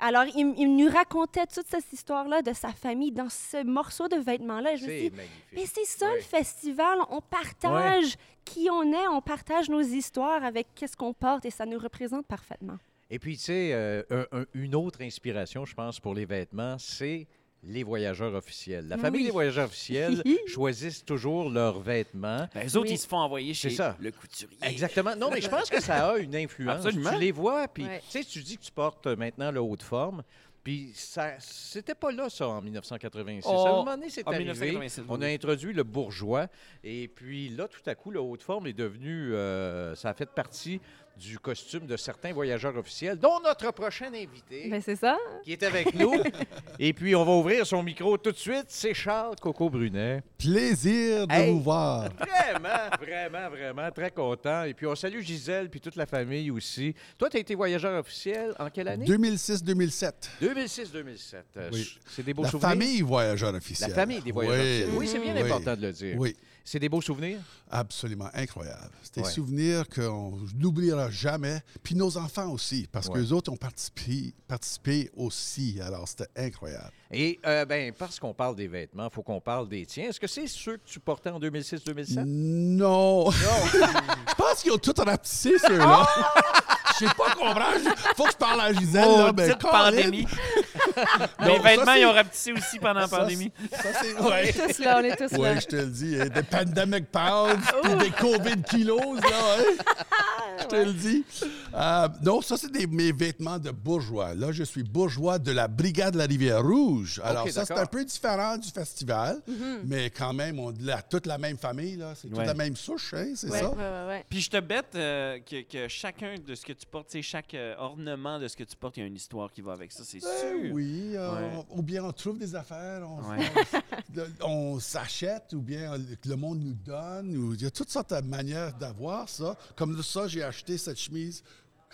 Alors, il, nous racontait toute cette histoire-là de sa famille dans ce morceau de vêtements-là. Et Je me mais c'est ça Ouais. le festival. On partage qui on est, on partage nos histoires avec qu'est-ce qu'on porte et ça nous représente parfaitement. Et puis, tu sais, euh, un- un- une autre inspiration, je pense, pour les vêtements, c'est les voyageurs officiels. La famille Oui. des voyageurs officiels choisissent toujours leurs vêtements. Ben, eux autres, Oui. ils se font envoyer chez C'est ça. le couturier. Exactement. Non, mais je pense que ça a une influence. Absolument. Tu les vois, puis Ouais. tu sais, tu dis que tu portes maintenant le haut de forme, puis ça, c'était pas là, ça, en 1986. Oh, à un moment donné, c'est arrivé. 1987, On a introduit le bourgeois, et puis là, tout à coup, le haut de forme est devenu... euh, ça a fait partie du costume de certains voyageurs officiels, dont notre prochain invité, Ben, c'est ça. qui est avec nous. et puis, on va ouvrir son micro tout de suite. C'est Charles Coco Brunet. Plaisir de Hey. vous voir. Vraiment, vraiment, vraiment, très content. Et puis, on salue Gisèle, puis toute la famille aussi. Toi, tu as été voyageur officiel en quelle année? 2006-2007. 2006-2007. Euh, Oui. C'est des beaux La souvenirs? famille voyageur officiel. La famille des voyageurs Oui. officiels. Oui, c'est bien Oui. important de le dire. Oui. C'est des beaux souvenirs? Absolument incroyable. C'est des Ouais. souvenirs qu'on n'oubliera jamais. Puis nos enfants aussi, parce Ouais. que les autres ont participé, participé aussi. Alors, c'était incroyable. Et euh, ben, parce qu'on parle des vêtements, il faut qu'on parle des tiens. Est-ce que c'est ceux que tu portais en 2006-2007? Non. je pense qu'ils ont tout rapetissé, ceux-là. Je sais pas comprendre. Faut que je parle à Gisèle, là. Ben, Petite pandémie. Les vêtements, ils ont rapetissé aussi pendant la pandémie. Ça, c'est... Ouais. tous là, on est tous là. Oui, je te le dis. hein, Des pandemic pounds, puis des COVID kilos, là. hein. Je te le dis. Euh, non, ça, c'est des- mes vêtements de bourgeois. Là, je suis bourgeois de la Brigade de la Rivière-Rouge. Alors, ça, c'est un peu différent du festival, mais quand même, on a toute la même famille, là. C'est toute Ouais. la même souche, hein, c'est Ouais, ça? ouais, ouais, ouais. Puis je te bête euh, que, que chacun de ce que tu portes, tu sais, chaque euh, ornement de ce que tu portes, il y a une histoire qui va avec ça, c'est Ben sûr. oui, euh, Ouais. ou bien on trouve des affaires, on, Ouais. s'achète, ou bien le monde nous donne. Ou, il y a toutes sortes de manières d'avoir ça. Comme ça, j'ai acheté cette chemise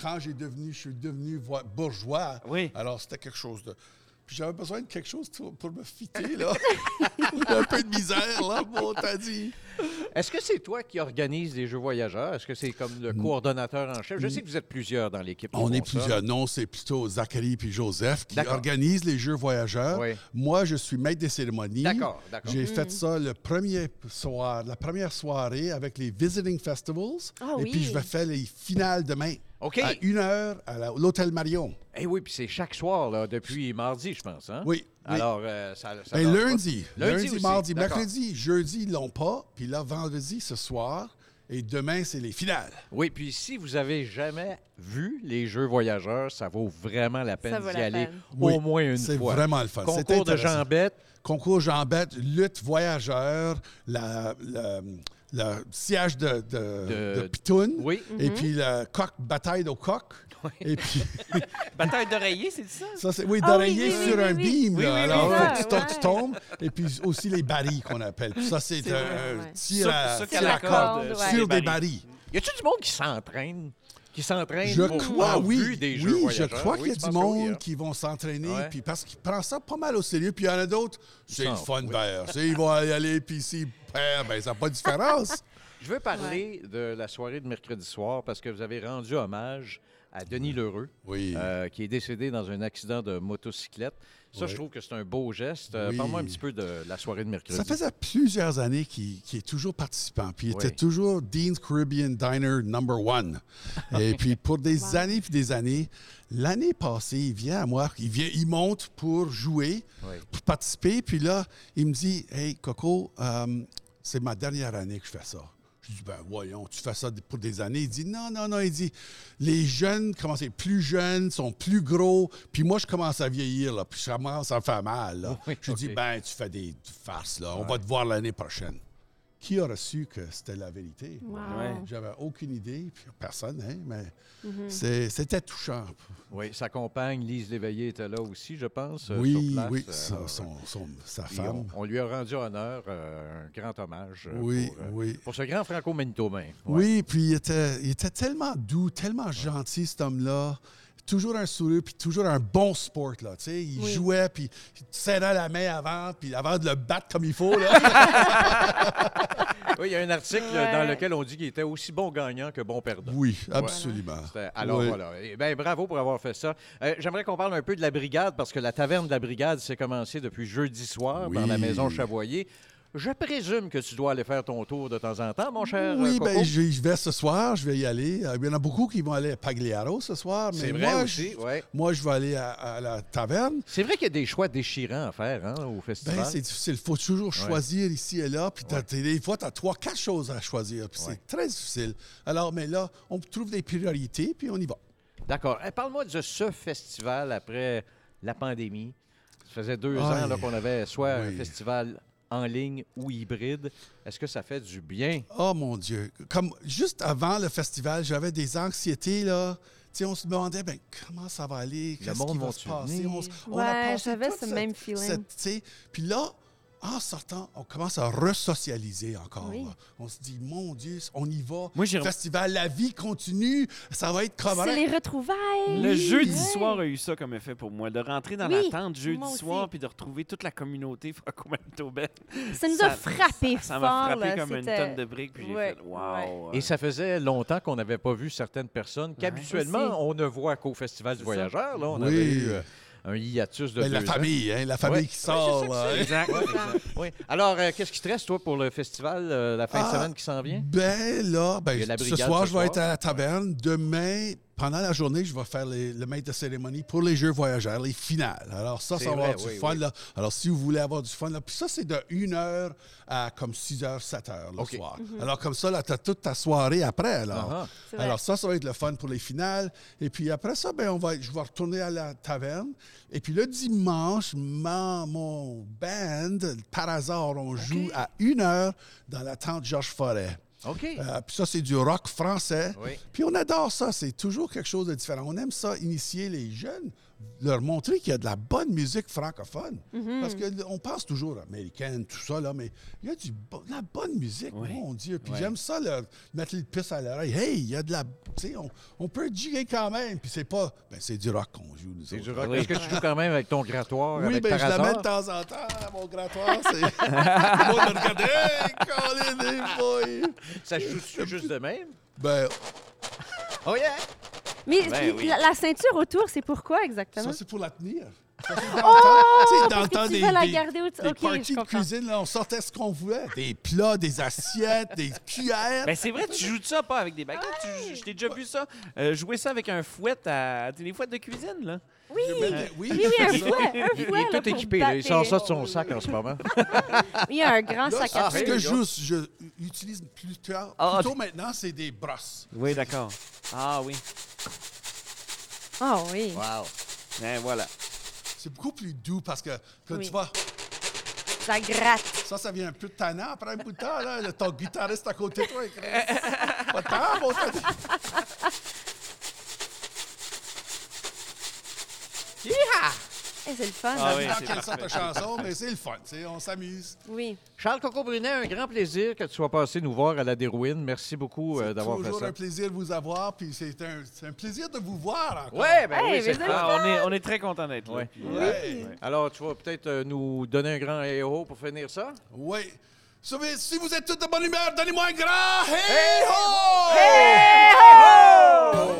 quand j'ai devenu, je suis devenu bourgeois. Oui. Alors c'était quelque chose de. Puis j'avais besoin de quelque chose pour, me fitter, là. Un peu de misère, là, bon, t'as dit. Est-ce que c'est toi qui organise les Jeux voyageurs? Est-ce que c'est comme le coordonnateur en chef? Je sais que vous êtes plusieurs dans l'équipe. qui On est ça. plusieurs. Non, c'est plutôt Zachary puis Joseph qui organisent les Jeux voyageurs. Oui. Moi, je suis maître des cérémonies. D'accord, d'accord. J'ai fait ça le premier soir, la première soirée avec les Visiting Festivals. Ah Et oui. puis, je vais faire les finales demain. OK. À une heure à l'Hôtel Marion. Eh oui, puis c'est chaque soir, là, depuis mardi, je pense. Hein? Oui. oui. Alors, euh, ça, ça pas. lundi, Lundi lundi, aussi, mardi, mercredi, jeudi, ils l'ont pas. Puis là, vendredi, ce soir. Et demain, c'est les finales. Oui, puis si vous avez jamais vu les Jeux voyageurs, ça vaut vraiment la peine d'y aller peine. Oui, au moins une C'est fois. vraiment le fun. C'est Concours de jambettes. concours jambette, lutte voyageur, la, la- la siège de, de, De- de Pitoun, Oui. et puis la coq, bataille de coq. Et puis, Bataille d'oreiller, c'est ça? ça, c'est, oui, Ah oui, d'oreiller oui, sur oui, un oui. beam. Oui, là. oui, oui, Alors, tu, tombes, Ouais. tu tombes. Et puis aussi les barils qu'on appelle. Puis ça, c'est C'est un ouais. tir Sur- à, sur tir quelle à corde, corde ouais. sur les des barils? barils. Y a-tu du monde qui s'entraîne? Qui s'entraîne Je pour crois, oui. vu des Jeux oui, je crois qu'il y a Oui, du monde hein? qui vont s'entraîner, Ouais. puis parce qu'ils prennent ça pas mal au sérieux. Puis il y en a d'autres, c'est le fun sais, Ils vont y aller, puis s'ils perdent, ben, ça n'a pas de différence. Je veux parler de la soirée de mercredi soir parce que vous avez rendu hommage à Denis Lheureux, Oui. euh, qui est décédé dans un accident de motocyclette. Ça, Oui. je trouve que c'est un beau geste. Euh, Oui. Parle-moi un petit peu de la soirée de mercredi. Ça faisait plusieurs années qu'il est toujours participant. Puis il Oui. était toujours Dean's Caribbean Diner number one. Et puis pour des Wow. années puis des années, l'année passée, il vient à moi, il, vient, il monte pour jouer, Oui. pour participer. Puis là, il me dit Hey, Coco, euh, c'est ma dernière année que je fais ça. Je dis, ben voyons, tu fais ça pour des années. Il dit, non, non, non. Il dit, les jeunes commencent à être plus jeunes, sont plus gros. Puis moi, je commence à vieillir, là. Puis je commence à me faire mal, là. Oui, je dis, ben, tu fais des farces, là. On va te voir l'année prochaine. Qui aurait su que c'était la vérité? Wow. Ouais. J'avais aucune idée, puis personne, hein, mais Mm-hmm. c'était touchant. Oui, sa compagne, Lise Léveillé, était là aussi, je pense. euh, oui, sur place. oui, Euh, alors, son- son- sa femme. On, on lui a rendu honneur, euh, un grand hommage Oui, pour, euh, oui. pour ce grand franco-manitobain. Ouais. Oui, puis il était, il était tellement doux, tellement gentil, cet homme-là. Toujours un sourire, puis toujours un bon sport, là. Tu sais, il Oui. jouait, puis il te serrait la main avant, puis avant de le battre comme il faut, là. Oui, il y a un article Ouais. dans lequel on dit qu'il était aussi bon gagnant que bon perdant. oui, absolument. Alors Oui. voilà. Eh ben, bravo pour avoir fait ça. Euh, J'aimerais qu'on parle un peu de la brigade parce que la taverne de la brigade s'est commencée depuis jeudi soir Oui. dans la maison Chavoyer. Je présume que tu dois aller faire ton tour de temps en temps, mon cher Oui, Coco. ben, je, je vais ce soir, je vais y aller. Euh, Il y en a beaucoup qui vont aller à Pagliaro ce soir, mais C'est vrai moi, aussi, je, ouais. moi, je vais aller à, à la taverne. C'est vrai qu'il y a des choix déchirants à faire hein, au festival. Ben, c'est difficile. Il faut toujours choisir ici et là. Puis Ouais. des fois, tu as trois, quatre choses à choisir. Puis c'est très difficile. Alors, mais là, on trouve des priorités, puis on y va. D'accord. Eh, Parle-moi de ce festival après la pandémie. Ça faisait deux ans qu'on avait soit un festival en ligne ou hybride. Est-ce que ça fait du bien? Oh mon Dieu. Comme juste avant le festival, j'avais des anxiétés, là. Tu sais, on se demandait, ben, comment ça va aller? Qu'est-ce qui va se passer? On, on Ouais, j'avais ce cette- même feeling. cette- tu sais, Puis là, en sortant, on commence à resocialiser encore. Oui. On se dit, mon Dieu, on y va. Moi, j'ai- Festival, la vie continue. Ça va être comment? C'est les retrouvailles. Le jeudi soir a eu ça comme effet pour moi, de rentrer dans Oui, la tente jeudi soir puis de retrouver toute la communauté franco-manitobaine. Ça nous Ça- a frappé Ça fort. m'a frappé là. comme une tonne de briques puis j'ai fait wow. Et ça faisait longtemps qu'on n'avait pas vu certaines personnes qu'habituellement, on ne voit qu'au Festival du Voyageur. Là, on Oui. avait eu euh, un hiatus de Ben, la deux famille, hein, la famille Ouais. qui sort. Ouais, ça hein. Exact. Alors, euh, qu'est-ce qui te reste, toi, pour le festival, euh, la fin de Ah, semaine qui s'en vient? Ben là, ben, ce soir, je vais être à la taverne. Demain, pendant la journée, je vais faire les- le maître de cérémonie pour les Jeux voyageurs, les finales. Alors ça, ça va vrai, avoir du oui, fun. oui. Là. Alors si vous voulez avoir du fun, là, puis ça, c'est de 1h à comme 6h, 7h le OK. soir. Alors comme ça, là, tu as toute ta soirée après. Alors. Ah, ah. Alors ça, ça va être le fun pour les finales. Et puis après ça, ben, on va, je vais retourner à la taverne. Et puis le dimanche, ma- mon band, par hasard, on joue à 1h dans la tente Georges Forêt. OK. Euh, puis ça, c'est du rock français. Oui. Puis on adore ça. C'est toujours quelque chose de différent. On aime ça, initier les jeunes, leur montrer qu'il y a de la bonne musique francophone. Mm-hmm. Parce qu'on pense toujours américaine, tout ça, là, mais il y a du, bo- de la bonne musique, Oui. mon Dieu. Puis Oui. j'aime ça, leur mettre les pistes à l'oreille. Hey, il y a de la. Tu sais, on, on peut jiguer quand même. Puis c'est pas. Ben, c'est du rock qu'on joue, nous C'est autres. du rock. Oui. Est-ce que tu joues quand même avec ton grattoir? Oui, avec ben, je la mets de temps en temps mon grattoir. C'est. le monde me regarde. Hey, Colin! Ça joue juste de même? Ben, Oh yeah! Mais Ben oui. la, la ceinture autour, c'est pourquoi exactement? Ça, c'est pour la tenir. Oh! dans le temps des, la des- garder au- des OK, parties je de cuisine, là, on sortait ce qu'on voulait. Des plats, des assiettes, des cuillères. Ben c'est vrai, tu joues de ça pas avec des baguettes. tu- Je t'ai déjà vu ça. euh, jouer ça avec un fouet à des fouettes de cuisine là. Oui! Des- oui, Oui, oui, un fouet, un Il, est là, tout équipé. là. Il sort ça de son sac en ce moment. les- Il y a un grand Là, sac à Ah, ce que hey, je, utilise plus tard, Ah, plutôt maintenant, c'est des brosses. Oui, d'accord. Ah oui. Ah oui. Wow. Ben voilà. C'est beaucoup plus doux parce que quand Oui. tu vas, Ça gratte. ça, ça vient un peu tannant après un bout de temps. Là, le- ton guitariste à côté de toi, il Pas tant, mon frère. C'est le fun. Ah oui, c'est quelle sorte de parfait. chanson, mais c'est le fun. On s'amuse. Oui. Charles Coco Brunet, un grand plaisir que tu sois passé nous voir à la Dérouine. Merci beaucoup euh, C'est d'avoir fait toujours ça. un plaisir de vous avoir, puis c'est un, c'est un plaisir de vous voir encore. Ouais, ben Hey, oui, c'est. Ah, on, est, on est très content d'être là. Ouais. Oui. euh, Alors, tu vas peut-être euh, nous donner un grand héros pour finir ça? Oui. Si vous- Si vous êtes tous de bonne humeur, donnez-moi un grand hey ho! Vous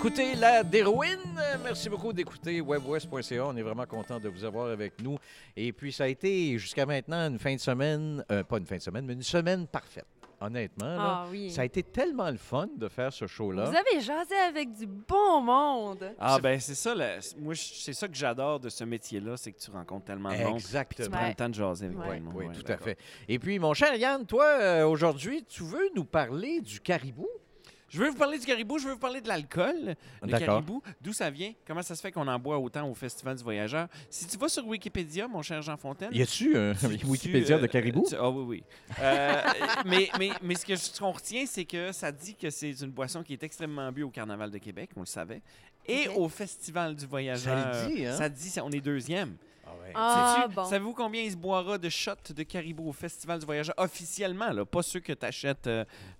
écoutez la Dérouine. Merci beaucoup d'écouter webwest.ca. On est vraiment content de vous avoir avec nous. Et puis, ça a été jusqu'à maintenant une fin de semaine, euh, pas une fin de semaine, mais une semaine parfaite. Honnêtement, là, Ah oui. ça a été tellement le fun de faire ce show-là. Vous avez jasé avec du bon monde. Ah ben c'est ça, là. moi je- c'est ça que j'adore de ce métier-là, c'est que tu rencontres tellement de monde. puis Tu Exactement. prends Ouais. le temps de jaser avec Ouais. monde, Oui, ouais, tout à fait. Et puis, mon cher Yann, toi, euh, aujourd'hui, tu veux nous parler du caribou? Je veux vous parler du caribou, je veux vous parler de l'alcool. Le D'accord. caribou, d'où ça vient, comment ça se fait qu'on en boit autant au Festival du Voyageur? Si tu vas sur Wikipédia, mon cher Jean Fontaine, Y a-tu un tu- Wikipédia tu, de euh, caribou? Ah oui, oui. Euh, mais mais, mais ce qu'on retient, c'est que ça dit que c'est une boisson qui est extrêmement bu au Carnaval de Québec, on le savait, et au Festival du Voyageur. Ça le dit, hein? Ça dit, on est deuxième. Ah, bon. Savez-vous combien il se boira de shots de caribou au Festival du voyageur? Officiellement, là, pas ceux que tu achètes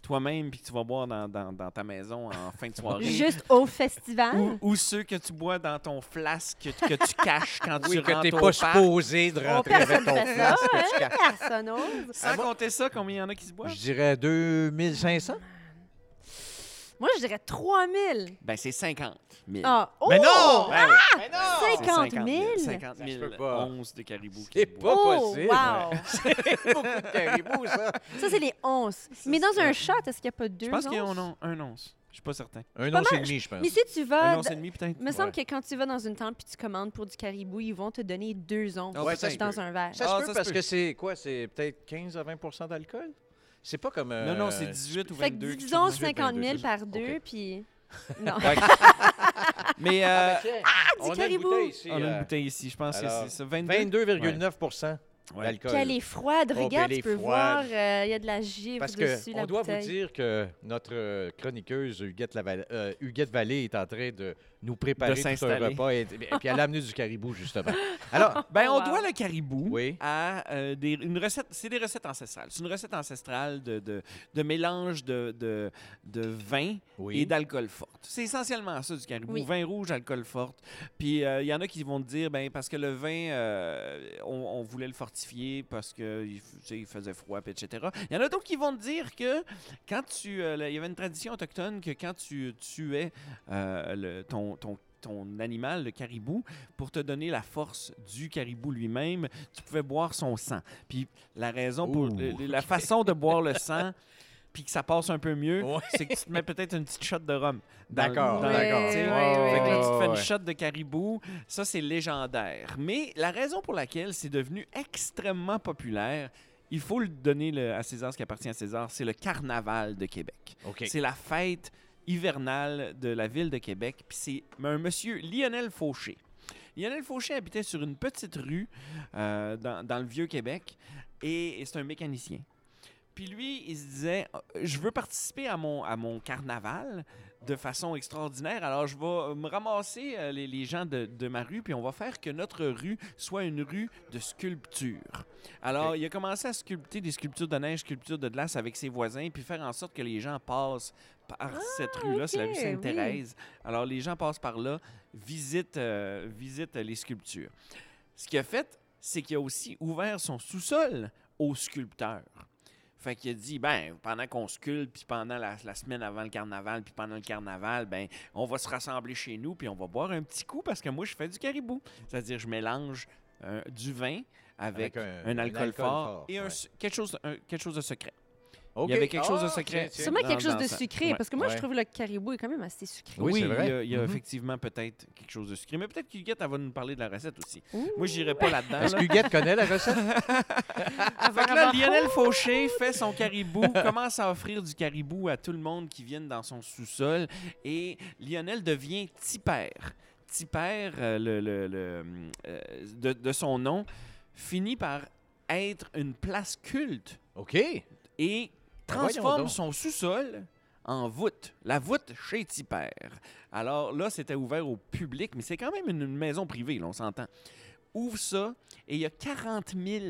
toi-même puis que tu vas boire dans, dans- dans ta maison en fin de soirée. Juste au festival? Ou, ou ceux que tu bois dans ton flasque que, que tu caches quand Oui, tu que rentres t'es au pas supposé de Oh, rentrer avec personne ton fait ça, flasque que tu hein? caches. Personne n'ose. Sans compter ça, combien il y en a qui se boivent? Je dirais 2500. Moi, je dirais 3000. Ben, c'est 50 000. Ah, oh! Mais non! Ben oui, Mais non! c'est 50 000? 50 Ça se 000 peut pas. onces de caribou. C'est pas Oh, possible. wow! C'est beaucoup de caribou, ça. Ça, c'est les onces. Mais dans un shot, est-ce qu'il n'y a pas deux Je pense qu'il y a onces? un, un once. Je suis pas certain. Un once et demi, je pense. Mais si tu Un vas... once et demi, peut-être. Il me semble Ouais. que quand tu vas dans une tente puis tu commandes pour du caribou, ils vont te donner deux onces Ah, Ouais, dans un verre. Ça Ah, se peut ça se parce peut. que c'est quoi? C'est peut-être 15 à 20% d'alcool? C'est pas comme... euh, Non, non, c'est 18 ou Fait que 22. disons chose de- 50 000 22, par deux, puis... Non. Mais euh, Ah, du on a une caribou! bouteille ici. on a une euh, bouteille ici, je pense alors, que c'est ça. 22. 22,9 Ouais. d'alcool. Puis elle est froide. Oh, ben, Regarde, elle tu peux froide. voir, euh, il y a de la givre Parce dessus, que la on doit bouteille. vous dire que notre euh, chroniqueuse Huguette, Laval- euh, Huguette Vallée est en train de nous préparer De tout un s'installer. repas et, et puis elle a amené du caribou justement. Alors, Ben, on Wow. doit le caribou Oui. à euh, des, une recette. C'est des recettes ancestrales. C'est une recette ancestrale de, de, de mélange de, de, de vin oui. et d'alcool fort. C'est essentiellement ça du caribou. Oui. Vin rouge, alcool fort. Puis euh, il y en a qui vont te dire, ben parce que le vin, euh, on, on voulait le fortifier parce que il, f- tu sais, il faisait froid, etc. Il y en a d'autres qui vont te dire que quand tu, euh, il y avait une tradition autochtone que quand tu tuais euh, le- ton, ton ton animal, le caribou, pour te donner la force du caribou lui-même, tu pouvais boire son sang. Puis la raison pour la façon de boire le sang, puis que ça passe un peu mieux, Ouais. c'est que tu te mets peut-être une petite shot de rhum. D'accord, d'accord. Ouais, ouais, Fait que là, tu te fais une shot de caribou. Ça, c'est légendaire. Mais la raison pour laquelle c'est devenu extrêmement populaire, il faut le donner le- à César ce qui appartient à César, c'est le carnaval de Québec. C'est la fête hivernale de la ville de Québec. Puis c'est un monsieur, Lionel Fauché. Lionel Fauché habitait sur une petite rue euh, dans, le vieux Québec et, et c'est un mécanicien. Puis lui, il se disait, Euh, je veux participer à mon, à mon carnaval de façon extraordinaire, alors je vais me ramasser euh, les, les gens de, de ma rue, puis on va faire que notre rue soit une rue de sculpture. Alors, il a commencé à sculpter des sculptures de neige, sculptures de glace avec ses voisins, puis faire en sorte que les gens passent par cette rue-là, c'est la rue Sainte-Thérèse. Alors, les gens passent par là, visitent, euh, visitent les sculptures. Ce qu'il a fait, c'est qu'il a aussi ouvert son sous-sol aux sculpteurs. Fait qu'il a dit, ben, pendant qu'on sculpte, puis pendant la, la semaine avant le carnaval, puis pendant le carnaval, ben, on va se rassembler chez nous, puis on va boire un petit coup parce que moi, je fais du caribou. C'est-à-dire, je mélange euh, du vin avec, un, alcool, fort, et un ouais. quelque, chose, quelque chose de secret. Il y avait quelque chose de Ah, secret. tiens. Sûrement quelque chose de sucré, Ouais. parce que moi, Ouais. je trouve le caribou est quand même assez sucré. Oui, c'est il y vrai. a, il y a Mhm. effectivement peut-être quelque chose de sucré. Mais peut-être qu'Huguette, elle va nous parler de la recette aussi. Ouh. Moi, je n'irai pas là-dedans. Est-ce là. que Huguette connaît la recette? Fait que là, Lionel Fauché fait son caribou, commence à offrir du caribou à tout le monde qui vienne dans son sous-sol. Et Lionel devient tipère. Tipère, euh, le, le- le, euh, de, de son nom, finit par être une place culte OK. et transforme donc. son sous-sol en voûte. La voûte chez Tipper. Alors là, c'était ouvert au public, mais c'est quand même une, maison privée, là, on s'entend. Ouvre ça et il y a 40 000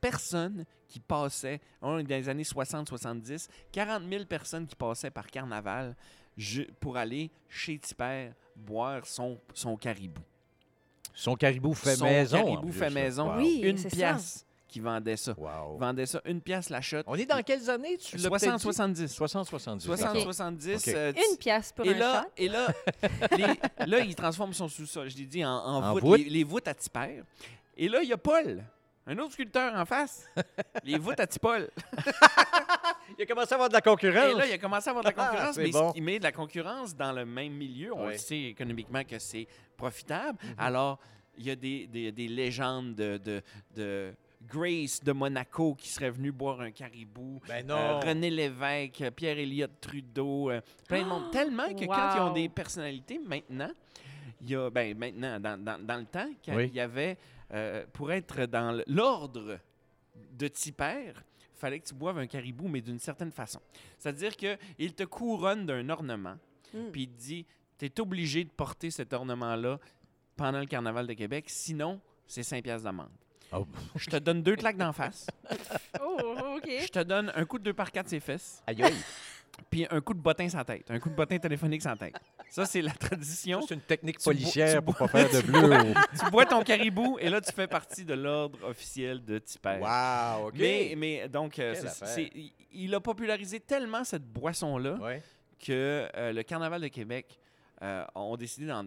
personnes qui passaient, on est dans les années 60-70, 40 000 personnes qui passaient par carnaval pour aller chez Tipper boire son, son caribou. Son caribou fait son maison. caribou fait maison. Wow. Oui, Une c'est ça. Qui vendait ça. Wow. Vendait ça une pièce la shot. On est dans quelles années? Tu l'as peut-être dit? 60-70. 60-70. 60-70. Ok. euh, Une pièce pour et un là, shot. et là, les- là, il transforme son sous-sol, je l'ai dit, en, en En voûte, voûte. Les, les voûtes à Tipper. Et là, il y a Paul, un autre sculpteur en face. les voûtes à Tipol. Il a commencé à avoir de la concurrence. Et là, il a commencé à avoir de la Ah, concurrence, mais bon. il met de la concurrence dans le même milieu. On le sait économiquement que c'est profitable. Mhm. Alors, il y a des, des- des légendes de, de- de Grace de Monaco qui serait venue boire un caribou. Ben Euh. René Lévesque, Pierre-Éliott Trudeau, euh, plein de monde. Tellement que quand ils ont des personnalités, maintenant, il y a, ben maintenant, dans, dans- dans le temps, quand Oui. il y avait, euh, pour être dans l'ordre de Tipper, il fallait que tu boives un caribou, mais d'une certaine façon. C'est-à-dire qu'il te couronne d'un ornement, Mm. puis il te dit, tu es obligé de porter cet ornement-là pendant le Carnaval de Québec, sinon, c'est 5 piastres d'amende. Oh. Je te donne deux claques d'en face. Oh, OK. Je te donne un coup de 2 par 4 ses fesses. Aïe, aïe. Puis un coup de bottin sans tête. Un coup de bottin téléphonique sans tête. Ça, c'est la tradition. C'est une technique Tu policière pour pas faire de bleu. tu bois ton caribou et là, tu fais partie de l'ordre officiel de Tipper. Wow, OK. Mais, mais donc, euh, c'est- c'est- il- il a popularisé tellement cette boisson-là Ouais. que euh, le Carnaval de Québec euh, ont décidé d'en,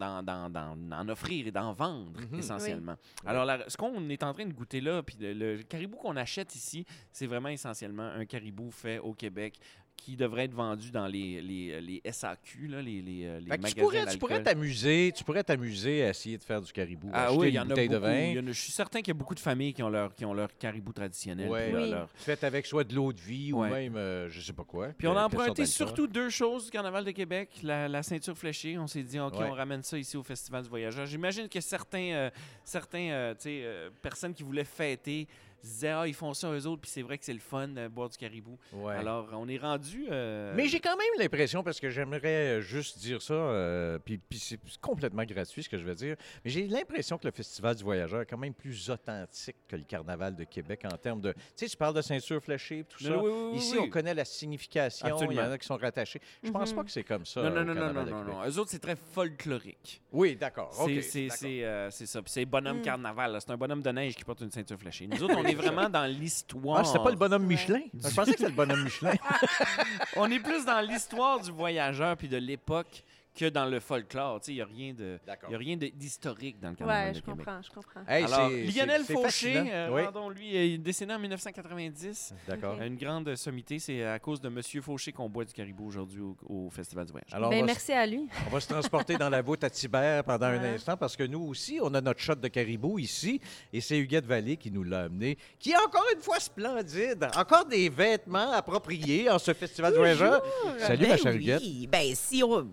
offrir et d'en vendre Mhm. essentiellement. Alors, la- ce qu'on est en train de goûter là, puis le, le caribou qu'on achète ici, c'est vraiment essentiellement un caribou fait au Québec qui devrait être vendu dans les, les, les SAQ, là, les, les, euh, les magasins tu pourrais, tu d'alcool. pourrais t'amuser, tu pourrais t'amuser à essayer de faire du caribou. Ah oui, il y une en a bouteille beaucoup. de vin. Il y en a- je suis certain qu'il y a beaucoup de familles qui ont leur, qui ont leur caribou traditionnel. Ouais. Oui. leur- Fait avec soit de l'eau de vie ou Ouais. même, euh, je sais pas quoi. Puis on a sorte emprunté surtout deux choses du Carnaval de Québec. La, la ceinture fléchée, on s'est dit, OK, Ouais. on ramène ça ici au Festival du Voyageur. J'imagine que certains, euh, certains euh, tu sais, euh, personnes qui voulaient fêter se disaient, ah, ils font ça eux autres, puis c'est vrai que c'est le fun de boire du caribou. Ouais. Alors, on est rendu. euh, Mais j'ai quand même l'impression, parce que j'aimerais juste dire ça, euh, puis, puis c'est complètement gratuit ce que je veux dire, mais j'ai l'impression que le Festival du Voyageur est quand même plus authentique que le Carnaval de Québec en termes de... Tu sais, tu parles de ceinture fléchée, tout ça. Oui, oui, oui, Ici, oui. on connaît la signification, il y en a qui sont rattachés. Je pense Mhm. pas que c'est comme ça Non, non, non, non, non. Eux autres, c'est très folklorique. Oui, d'accord. C'est OK, c'est- d'accord. c'est, euh, c'est ça. Puis c'est bonhomme Mm. carnaval. là. C'est un bonhomme de neige qui porte une ceinture fléchée. Nous autres, on est vraiment dans l'histoire. Ah, c'était pas le bonhomme Ouais. Michelin? Je pensais que c'était le bonhomme Michelin. On est plus dans l'histoire du voyageur puis de l'époque que dans le folklore. Tu sais, Il n'y a rien de- D'accord. il y a rien de- d'historique dans le carnaval Ouais, de je Québec. comprends, je comprends. Hey, Alors, Lionel Fauché, euh, Oui, pardon, lui, il est décédé en 1990. d'accord. Une grande sommité, c'est à cause de Monsieur Fauché qu'on boit du caribou aujourd'hui au, au Festival du voyage. Alors, ben, merci à lui. on va se transporter dans la voûte à Tibère pendant un instant parce que nous aussi, on a notre shot de caribou ici et c'est Huguette Vallée qui nous l'a amené, qui est encore une fois splendide. Encore des vêtements appropriés en ce festival de voyageurs. Salut, Ben ma chère Huguette. oui. Ben, si on,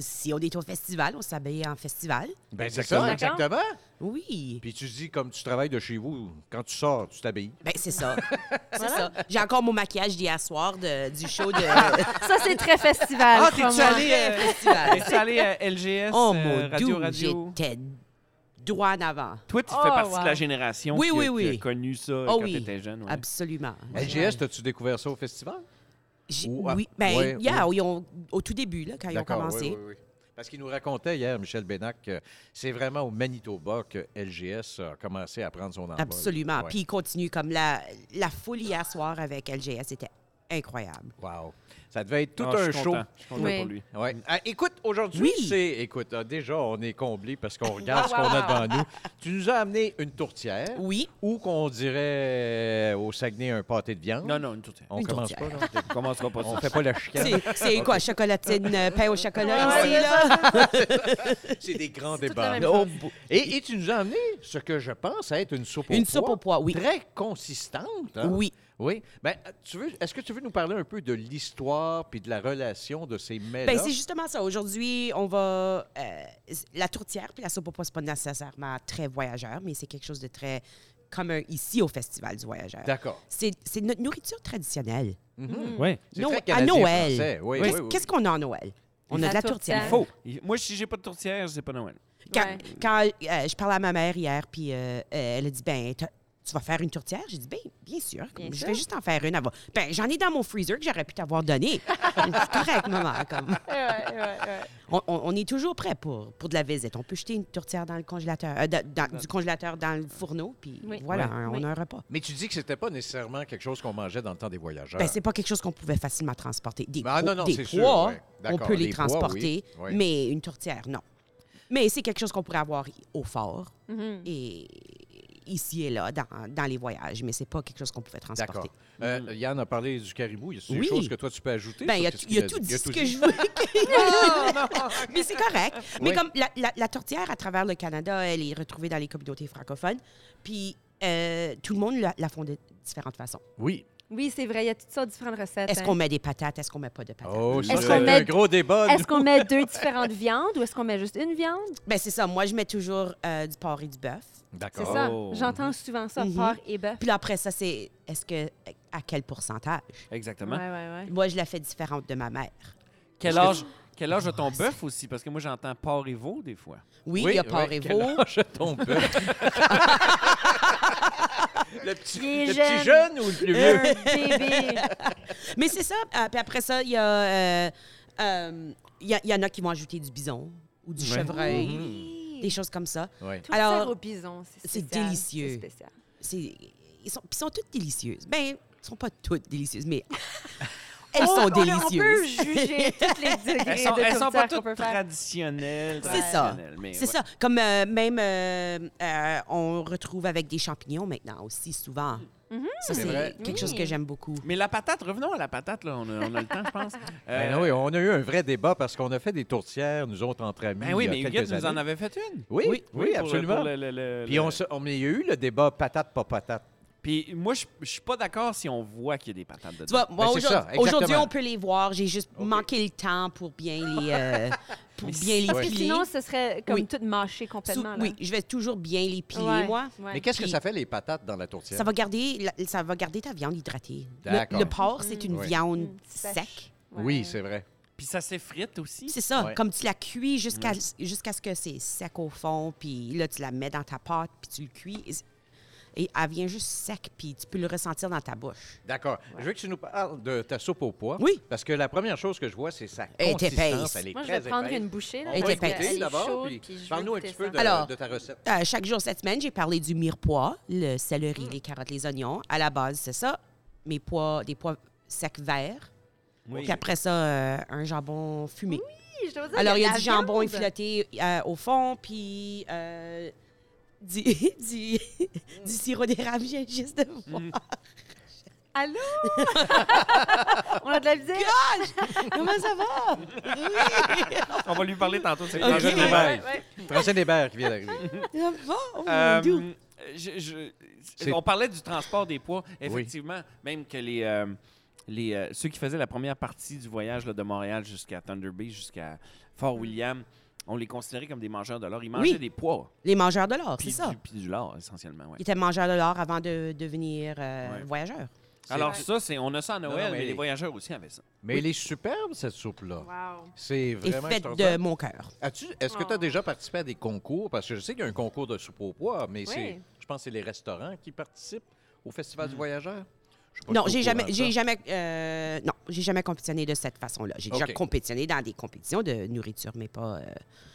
si on est au festival, on s'habille en festival. Ben, c'est Exactement. ça, exactement. Oui. Puis tu dis, comme tu travailles de chez vous, quand tu sors, tu t'habilles. Ben, c'est ça. c'est ça. J'ai encore mon maquillage d'hier soir de- du show de Ça, c'est très festival. Ah, t'es-tu allé, euh, festival. Es-tu allé à LGS, Oh euh, mon Radio dieu, Radio? j'étais droit en avant. Toi, tu Oh, fais partie wow. de la génération Oui, qui, a- oui, qui oui. a connu ça Oh quand oui. tu étais jeune. ouais. Absolument. LGS, as-tu découvert ça au festival? Ou oui, ben, ouais, yeah, ils ont- au tout début, là, quand ils ont commencé. oui, oui, oui. Parce qu'il nous racontait hier, Michel Bénac, que c'est vraiment au Manitoba que LGS a commencé à prendre son envol. Absolument. Ouais. Puis ils continuent comme la, la foule hier soir avec LGS était incroyable. Wow. Ça devait être tout Ah, je un suis show. content. Je suis content Oui. pour lui. Ouais. Ah, écoute, aujourd'hui, Oui. c'est. Écoute, ah, déjà, on est comblé parce qu'on regarde ce qu'on a devant nous. Tu nous as amené une tourtière Oui. ou qu'on dirait euh, au Saguenay un pâté de viande. Non, non, une tourtière. On Une commence tourtière. pas, là. On commencera pas On fait pas la chicane. C'est- quoi, chocolatine, euh, pain au chocolat ici, ouais, là? C'est des grands débats. Oh, Et, et tu nous as amené ce que je pense être une soupe au Une pois. soupe au pois, oui. Très consistante. hein? Oui. Oui. Ben, tu veux, est-ce que tu veux nous parler un peu de l'histoire puis de la relation de ces mets-là? Ben, c'est justement ça. Aujourd'hui, on va. euh, la tourtière puis la soupe au pois, c'est pas nécessairement très voyageur, mais c'est quelque chose de très commun ici au Festival du Voyageur. D'accord. C'est c'est notre nourriture traditionnelle. Mhm. Oui. C'est No- très à Noël. Oui, Qu'est-ce oui, oui. qu'est-ce qu'on a en Noël? On La a de la tourtière. tourtière. Faux. Moi, si j'ai pas de tourtière, c'est pas Noël. Quand, Ouais. quand, euh, je parlais à ma mère hier, puis euh, elle a dit ben t'as- tu vas faire une tourtière? J'ai dit ben bien sûr. Bien je sûr. vais juste en faire une. Ben j'en ai dans mon freezer que j'aurais pu t'avoir donné. c'est correct, maman. Comme. Ouais, ouais, ouais. On, on- on est toujours prêt pour, pour de la visite. On peut jeter une tourtière dans le congélateur, euh, dans- du congélateur dans le fourneau, puis Oui. voilà, on a un repas. Mais tu dis que c'était pas nécessairement quelque chose qu'on mangeait dans le temps des voyageurs. Ben, c'est pas quelque chose qu'on pouvait facilement transporter. Des, pois- non, non, des c'est sûr, on peut les transporter, oui, oui. mais une tourtière, non. Mais c'est quelque chose qu'on pourrait avoir au fort Mhm. et ici et là dans, dans les voyages, mais c'est pas quelque chose qu'on pouvait D'accord. transporter. Euh, Yann a parlé du caribou. Y a des Oui. choses que toi, tu peux ajouter? Ben, il y a, il y tout dit? ce que je veux. mais c'est correct. Mais comme la, la- la tourtière à travers le Canada, elle est retrouvée dans les communautés francophones. Puis euh, tout le monde la, la font de différentes façons. Oui. Oui, c'est vrai, il y a toutes sortes de différentes recettes. Est-ce hein. qu'on met des patates? Est-ce qu'on met pas de patates? Oh, ça, Est-ce c'est qu'on un met- gros débat. Est-ce qu'on met deux différentes viandes ou est-ce qu'on met juste une viande? Ben, c'est ça. Moi, je mets toujours euh, du porc et du bœuf. C'est D'accord. ça. Oh. J'entends souvent ça, Mhm. porc et bœuf. Puis là, après ça, c'est est-ce que à quel pourcentage? Exactement. Ouais, ouais, ouais. Moi, je la fais différente de ma mère. Quel Est-ce que âge, Quel âge a ton bœuf aussi? Parce que moi, j'entends porc et veau des fois. Oui, il y a porc oui, et quel veau. âge a ton bœuf? le petit, le jeune. petit jeune ou le plus vieux? Bébé. Mais c'est ça. euh, puis après ça, il y a. euh, euh, Il y, a- il y en a qui vont ajouter du bison ou du chevreuil, des choses comme ça. Ouais. Tout Alors, au bison, c'est délicieux. c'est spécial. Ils sont, puis ils sont toutes délicieuses. Ben, ils sont pas toutes délicieuses, mais elles sont On- on- On peut délicieuses. juger tous les degrés Elles sont, de elles sont pas toutes peut faire. traditionnelles. C'est ça. mais C'est ouais. ça. Comme euh, même, euh, euh, on retrouve avec des champignons maintenant aussi, souvent. Ça, C'est quelque chose que j'aime beaucoup. Mais la patate, revenons à la patate, là. On a, on a le temps, je pense. Ben oui, on a eu un vrai débat parce qu'on a fait des tourtières, nous autres, entre amis. ben oui, mais Huguette nous en avait fait une. Oui, oui, pour absolument. pour le- le- le- Puis le- on, se- on- il y a eu le débat patate, pas patate. Puis moi, je je suis pas d'accord si on voit qu'il y a des patates dedans. Tu vois, moi, Ben, c'est ça, aujourd'hui, on peut les voir. J'ai juste manqué le temps pour bien les, euh, pour bien les Parce que sinon, ce serait comme Oui. tout mâché Sous- complètement. là. oui, je vais toujours bien les piler, Ouais, moi. ouais. Mais qu'est-ce que ça fait, les patates, dans la tourtière? Ça va garder, la- ça va garder ta viande hydratée. Le, D'accord. le porc, c'est une Oui. viande Mm, sèche. sec. Oui, c'est vrai. Puis ça s'effrite aussi. C'est ça. Ouais. Comme tu la cuis jusqu'à jusqu'à ce que c'est sec au fond, puis là, tu la mets dans ta pâte, puis tu le cuis. Et- Et elle vient juste sec, puis tu peux le ressentir dans ta bouche. D'accord. Je veux que tu nous parles de ta soupe au pois. Oui. Parce que la première chose que je vois, c'est sa Elle est consistance. épaisse. Elle est Moi, je vais prendre épaisse. une bouchée. Là, On Elle va d'abord, puis parle-nous un petit peu de, Alors- de ta recette. Euh, chaque jour cette semaine, j'ai parlé du mirepoix, le céleri, les carottes, les oignons. À la base, c'est ça. Mes pois, des pois secs verts. Oui. Puis après ça, euh, un jambon fumé. Oui, je dois dire, Alors, il y a du jambon viande. effiloté euh, au fond, puis euh, du, du, du sirop d'érable, je viens juste de voir. Allô? On a de la visite? Comment ça va? On va lui parler tantôt. C'est. Francine Ouais, Hébert. ouais, ouais. Francine Hébert qui vient d'arriver. Ça va? Oh, Euh, je- je- on parlait du transport des poids. Effectivement, même que les, euh, les, euh, ceux qui faisaient la première partie du voyage là, de Montréal jusqu'à Thunder Bay, jusqu'à Fort William, on les considérait comme des mangeurs de l'or. Ils mangeaient Oui. des pois. Les mangeurs de l'or, c'est ça. puis du lard, essentiellement. ouais. Ils étaient mangeurs de l'or avant de devenir euh, Ouais. voyageurs. Alors ça, c'est on a ça à Noël, non, mais mais les voyageurs aussi avaient ça. Mais elle est superbe, cette soupe-là. Wow. C'est Et vraiment faite de mon cœur. As-tu- Est-ce que tu as Oh. déjà participé à des concours? Parce que je sais qu'il y a un concours de soupe au pois, mais Oui. c'est, je pense que c'est les restaurants qui participent au Festival du Voyageur. Non, j'ai jamais, j'ai jamais, euh, non, j'ai jamais compétitionné de cette façon-là. J'ai déjà compétitionné dans des compétitions de nourriture, mais pas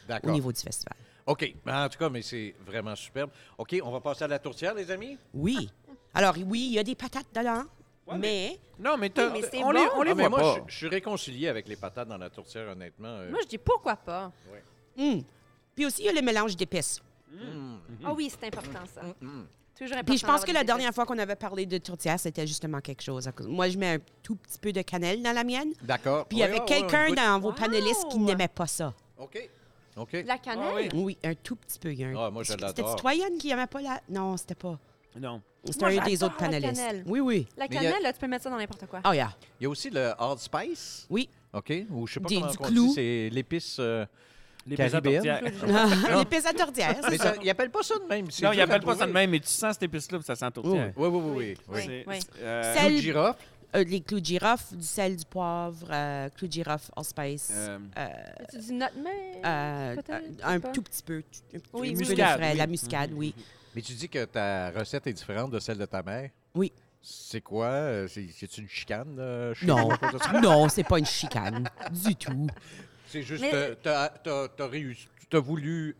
euh, au niveau du festival. OK. Ben, En tout cas, mais c'est vraiment superbe. OK, on va passer à la tourtière, les amis? Oui. Alors oui, il y a des patates dedans, Ouais, mais Non, mais, t'as- Oui, mais on, les, bon. on les Ah, voit moi, pas. je, je suis réconcilié avec les patates dans la tourtière, honnêtement. euh. Moi, je dis pourquoi pas. hum. puis aussi il y a le mélange d'épices. Mm. Ah oui, c'est important, ça. Toujours important Puis je pense que la dernière fois qu'on avait parlé de tourtière, c'était justement quelque chose. Moi, je mets un tout petit peu de cannelle dans la mienne. D'accord. Puis il y avait quelqu'un dans vos Wow! panélistes qui n'aimait pas ça. OK. OK. La cannelle? Ah oui. Oui, un tout petit peu. Il y a un- Ah, moi, je C'était l'adore. citoyenne qui n'aimait pas la. Non, c'était pas. Non. C'était un des autres panélistes. Oui, oui. La a- cannelle, là, tu peux mettre ça dans n'importe quoi. Oh, yeah. Il y a aussi le hard spice? Oui. OK. Ou je sais pas Des- comment du on clou. dit. C'est l'épice euh, Les caribéenne. tourtières. L'épice à tourtière, Mais c'est ça. ça, ils appellent pas ça de même. c'est Non, ils dur à appellent pas ça de trouver. même, mais tu sens cette épice-là, puis ça sent tourtière. Oui, oui, oui. oui, oui. Oui. Euh, Clou de girofle. Euh, les clous de girofle, du sel, du poivre, euh, clous de girofle, allspice. euh, euh, As-tu du nutmeg? euh, peut-être, un je sais pas. tout petit peu. Un petit Oui, peu oui, de Muscade, frais, oui. La muscade, oui. Mais tu dis que ta recette est différente de celle de ta mère? Oui. C'est quoi? euh, C'est une chicane? euh, chez Non. vous, soit? Non, c'est pas une chicane. du tout. C'est juste Mais- que t'as as, réussi. Tu as voulu,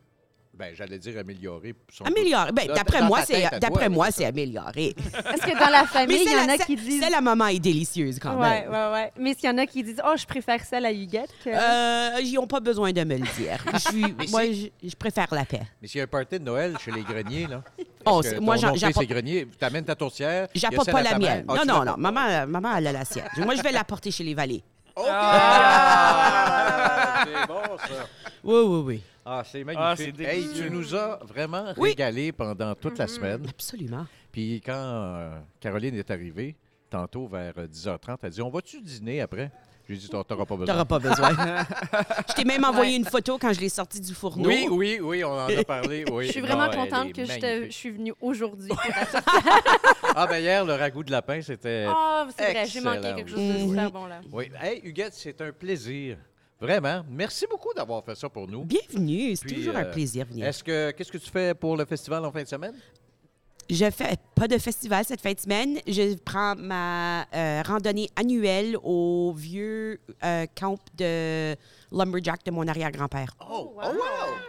ben, j'allais dire améliorer. son- Amélioré. Ben, d'après moi, c'est d'après moi, c'est amélioré. Est-ce que dans la famille, il y en a c'est- qui disent... celle à maman est délicieuse quand Ouais, même. ouais, ouais. Mais est-ce qu'il y en a qui disent « Oh, je préfère celle à Huguette que... Euh, ils n'ont pas besoin de me le dire. Je suis- Mais moi, je, préfère la paix. Mais s'il y a un party de Noël chez les greniers, là. Oh, parce que moi, j'apporte- c'est grenier. Tu amènes ta tourtière. J'apporte pas la mienne. Ah, non, non, non. Maman, maman, elle a la sienne. Moi, je vais la porter chez les valets. OK. Ah! c'est bon, ça. Oui, oui, oui. Ah, c'est Ah, magnifique. hey, délicieux. tu nous as vraiment Oui. régalé pendant toute la semaine. Absolument. Puis quand euh, Caroline est arrivée, tantôt vers euh, 10h30, elle dit On va-tu dîner après? J'ai dit T'auras pas besoin. T'auras pas besoin. je t'ai même envoyé une photo quand je l'ai sortie du fourneau. Oui, oui, oui, on en a parlé. Oui. Je suis vraiment Non, elle contente que je, je suis venue aujourd'hui. Ah, ben hier, le ragoût de lapin, c'était. oh, c'est vrai, j'ai manqué quelque chose oui. de super bon, là. Oui. Hey, Huguette, c'est un plaisir Vraiment. Merci beaucoup d'avoir fait ça pour nous. Bienvenue, c'est Puis, toujours un euh, plaisir de venir. Est-ce que qu'est-ce que tu fais pour le festival en fin de semaine? Je fais pas de festival cette fin de semaine. Je prends ma euh, randonnée annuelle au vieux euh, camp de Lumberjack de mon arrière-grand-père. Oh, wow.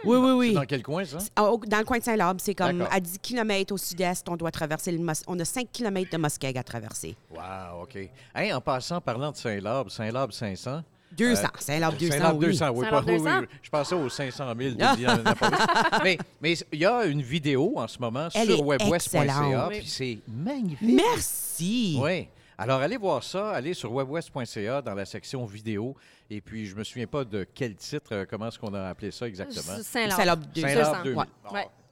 Oui, oui, oui. C'est dans quel coin ça? Au- Dans le coin de Saint-Labre, c'est comme à 10 km au sud-est, on doit traverser le Mos- On a 5 km de Muskeg à traverser. Wow, OK. Hey, en passant, parlant de Saint-Labre, Saint-Labre 500. 200. Saint-Labre 200, Saint-Labre oui. 200, oui. Oui, 200? oui, Je pensais aux 500 000 de mais mais il y a une vidéo en ce moment Elle sur est webwest.ca, puis c'est magnifique. Merci. Oui. Alors, allez voir ça. Allez sur webwest.ca dans la section vidéo. Et puis, je me souviens pas de quel titre, euh, comment est-ce qu'on a appelé ça exactement. Saint-Laure. Saint-Labre 200.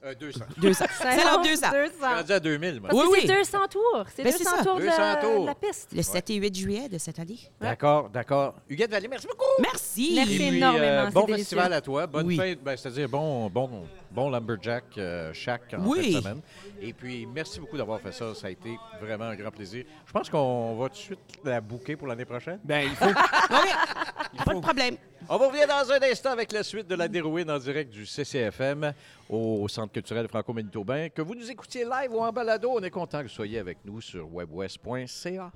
Saint-Labre 200. 2000. Ouais. Ah, Ouais. euh, 200. 200. Saint-Labre 200. Je suis rendu à 2000, moi. Parce Oui, oui. c'est 200 tours. C'est Ben, 200 c'est ça. tours de 200 la, tours. de la piste. Le 7 et 8 juillet de cette année. D'accord, d'accord. Huguette Vallée, merci beaucoup. Merci. Merci. Puis, énormément, euh, c'est bon délicieux. festival à toi. Bonne Oui. fête, ben, c'est-à-dire bon, bon, bon Lumberjack euh, Shack en Oui. fin de semaine. Et puis, merci beaucoup d'avoir fait ça. Ça a été vraiment un grand plaisir. Je pense qu'on va tout de suite la bouquer pour l'année prochaine. Ben, il faut. OK. Pas de problème. On vous revient dans un instant avec la suite de la dérouine en direct du CCFM au Centre culturel franco-manitobain. Que vous nous écoutiez live ou en balado, on est content que vous soyez avec nous sur webwest.ca.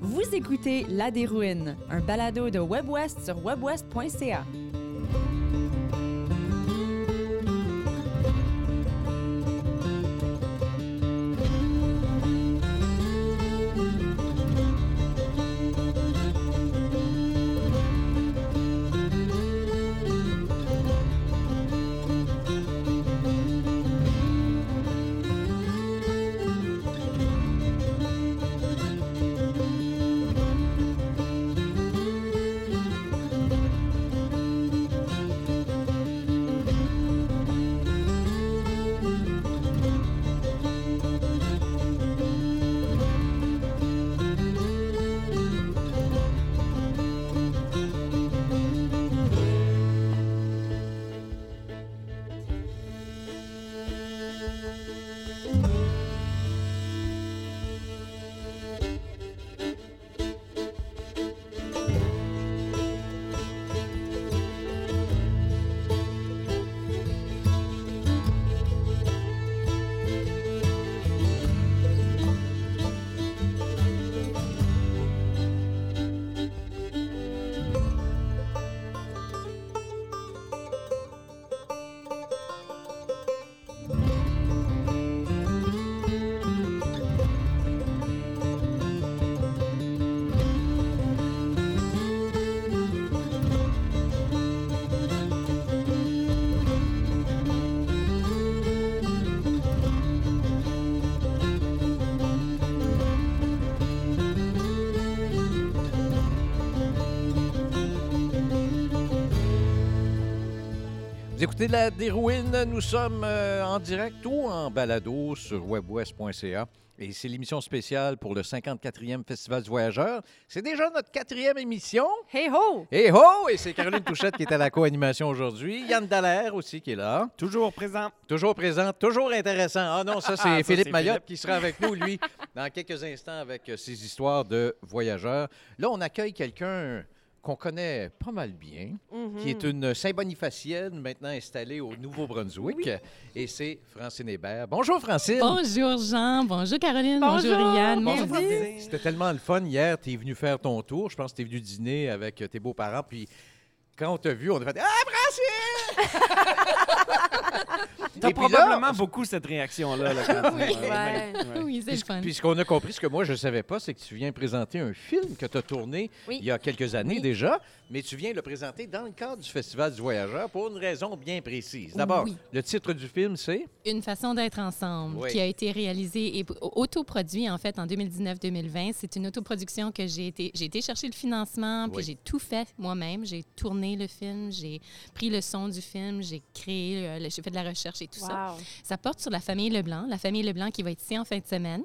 Vous écoutez La Dérouine, un balado de WebWest sur webwest.ca. Écoutez la dérouine, nous sommes euh, en direct ou en balado sur webwest.ca. Et c'est l'émission spéciale pour le 54e Festival du Voyageur. C'est déjà notre quatrième émission. Hey ho! Et ho! Et c'est Caroline Touchette qui est à la co-animation aujourd'hui. Yann Dallaire aussi qui est là. Toujours présent. Toujours présent, toujours intéressant. Ah non, ça c'est Ah, Philippe Mayotte qui sera avec nous, lui, dans quelques instants avec euh, ses histoires de voyageurs. Là, on accueille quelqu'un qu'on connaît pas mal bien, qui est une Saint-Bonifacienne maintenant installée au Nouveau-Brunswick. Et c'est Francine Hébert. Bonjour Francine! Bonjour Jean, bonjour Caroline, Bonjour, bonjour Yann, bonjour. C'était tellement le fun hier, tu es venu faire ton tour. Je pense que tu es venu dîner avec tes beaux-parents. Puis quand on t'a vu, on a fait Ah, Francine! T'as là, probablement beaucoup cette réaction-là. là, quand Ouais. ouais. Oui, c'est Puis, le fun. puis ce qu'on a compris, ce que moi je ne savais pas, c'est que tu viens présenter un film que tu as tourné Oui. il y a quelques années déjà, mais tu viens le présenter dans le cadre du Festival du Voyageur pour une raison bien précise. D'abord, Oui. le titre du film, c'est? Une façon d'être ensemble Oui. qui a été réalisée et autoproduit en fait en 2019-2020. C'est une autoproduction que j'ai été j'ai été chercher le financement puis Oui. j'ai tout fait moi-même. J'ai tourné le film, j'ai pris le son du film, j'ai créé, euh, le- j'ai fait de la recherche et tout ça. Ça porte sur la famille Leblanc, la famille Leblanc qui va être ici en fin de semaine,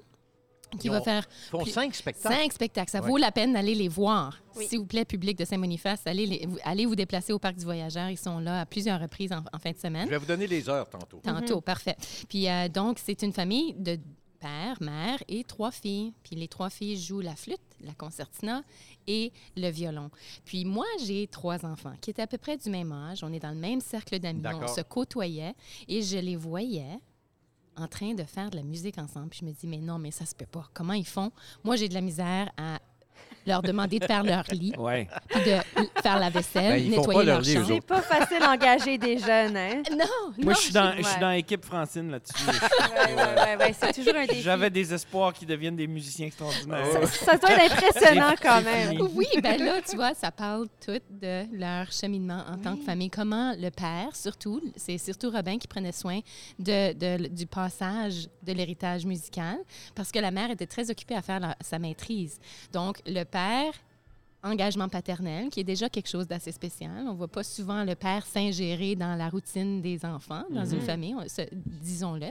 qui Ils va ont- faire Ils font cinq spectacles. Cinq spectacles. Ça Ouais. vaut la peine d'aller les voir. Oui. S'il vous plaît, public de Saint-Boniface, allez, les- vous- allez vous déplacer au Parc du Voyageur. Ils sont là à plusieurs reprises en, en fin de Je semaine. vais vous donner les heures tantôt. Tantôt, parfait. Puis euh, donc, c'est une famille de père, mère et trois filles. Puis les trois filles jouent la flûte, la concertina et le violon. Puis moi, j'ai trois enfants qui étaient à peu près du même âge. On est dans le même cercle d'amis. On D'accord. se côtoyait et je les voyais en train de faire de la musique ensemble. Puis je me dis, mais non, mais ça se peut pas. Comment ils font? Moi, j'ai de la misère à leur demander de faire leur lit, Ouais. puis de faire la vaisselle, Ben, nettoyer leur leur chambre. C'est pas facile d'engager des jeunes, hein? Non, Moi, non, je suis dans, je suis ouais. dans l'équipe Francine là-dessus. Ouais, ouais, ouais, c'est toujours un défi. J'avais des espoirs qu'ils deviennent des musiciens extraordinaires. Ça, ça doit être impressionnant quand même. Oui, ben là, tu vois, ça parle tout de leur cheminement en tant que famille. Comment le père, surtout, c'est surtout Robin qui prenait soin de, de- du passage de l'héritage musical, parce que la mère était très occupée à faire la- sa maîtrise. Donc, le père, engagement paternel, qui est déjà quelque chose d'assez spécial. On voit pas souvent le père s'ingérer dans la routine des enfants, dans une famille, on- se- disons-le.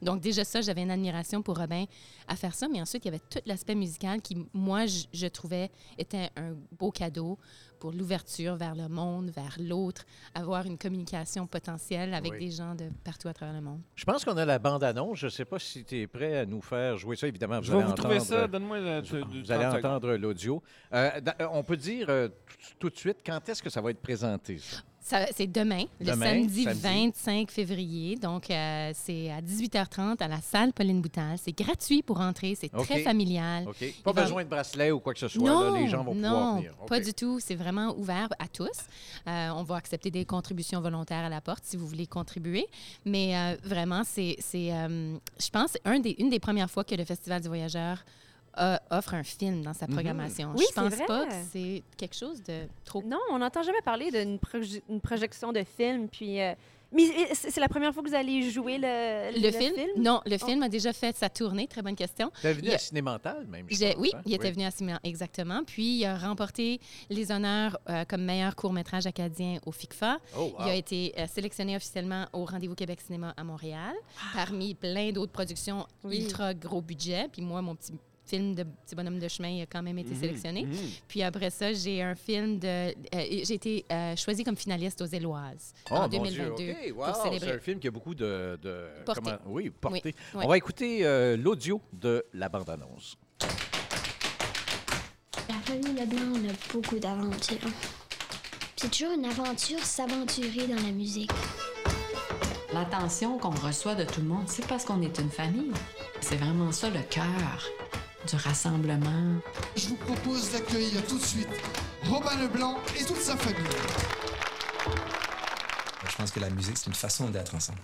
Donc, déjà ça, j'avais une admiration pour Robin à faire ça. Mais ensuite, il y avait tout l'aspect musical qui, moi, je, je trouvais était un beau cadeau pour l'ouverture vers le monde, vers l'autre, avoir une communication potentielle avec Oui. des gens de partout à travers le monde. Je pense qu'on a la bande-annonce. Je ne sais pas si tu es prêt à nous faire jouer ça. Évidemment, vous Je vais allez vous trouver entendre, ça. Donne-moi le. Vous, vous allez 30 secondes. entendre l'audio. Euh, on peut dire euh, tout, tout de suite quand est-ce que ça va être présenté. ça? C'est demain, le samedi, samedi. 25 février. Donc, euh, c'est à 18h30 à la salle Pauline Boutal. C'est gratuit pour entrer. C'est très familial. OK? Pas va- besoin de bracelet ou quoi que ce soit. Non, là, les gens vont pouvoir non, venir. OK. pas du tout. C'est vraiment ouvert à tous. Euh, on va accepter des contributions volontaires à la porte si vous voulez contribuer. Mais euh, vraiment, c'est, je pense, un des, une des premières fois que le Festival du Voyageur euh, offre un film dans sa Mhm. programmation. Oui, je pense pas que c'est quelque chose de trop Non, on n'entend jamais parler d'une proje- une projection de film. Puis, euh, mais euh, c'est la première fois que vous allez jouer le, Le, film? Non, le Oh. film a déjà fait sa tournée. Très bonne question. T'es venu Il à Cinémental, même. je J'ai- pense, oui, hein? il était venu à Cinéma, exactement. Puis, il a remporté les honneurs euh, comme meilleur court-métrage acadien au FICFA. Oh, wow. Il a été euh, sélectionné officiellement au Rendez-vous Québec Cinéma à Montréal, parmi plein d'autres productions Oui. ultra gros budget. Puis moi, mon petit film de petit bonhomme de chemin il a quand même été Mhm, sélectionné. mhm. Puis après ça, j'ai un film de... euh, j'ai été euh, choisie comme finaliste aux Éloises Oh, en mon 2022 Dieu, OK, wow, pour célébrer. C'est un film qui a beaucoup de... de Portée. comment- Oui, portée. Oui, oui. On va écouter euh, l'audio de la bande-annonce. La famille Leblanc, on a beaucoup d'aventures. C'est toujours une aventure s'aventurer dans la musique. L'attention qu'on reçoit de tout le monde, c'est parce qu'on est une famille. C'est vraiment ça le cœur du rassemblement. Je vous propose d'accueillir tout de suite Robin Leblanc et toute sa famille. Je pense que la musique, c'est une façon d'être ensemble.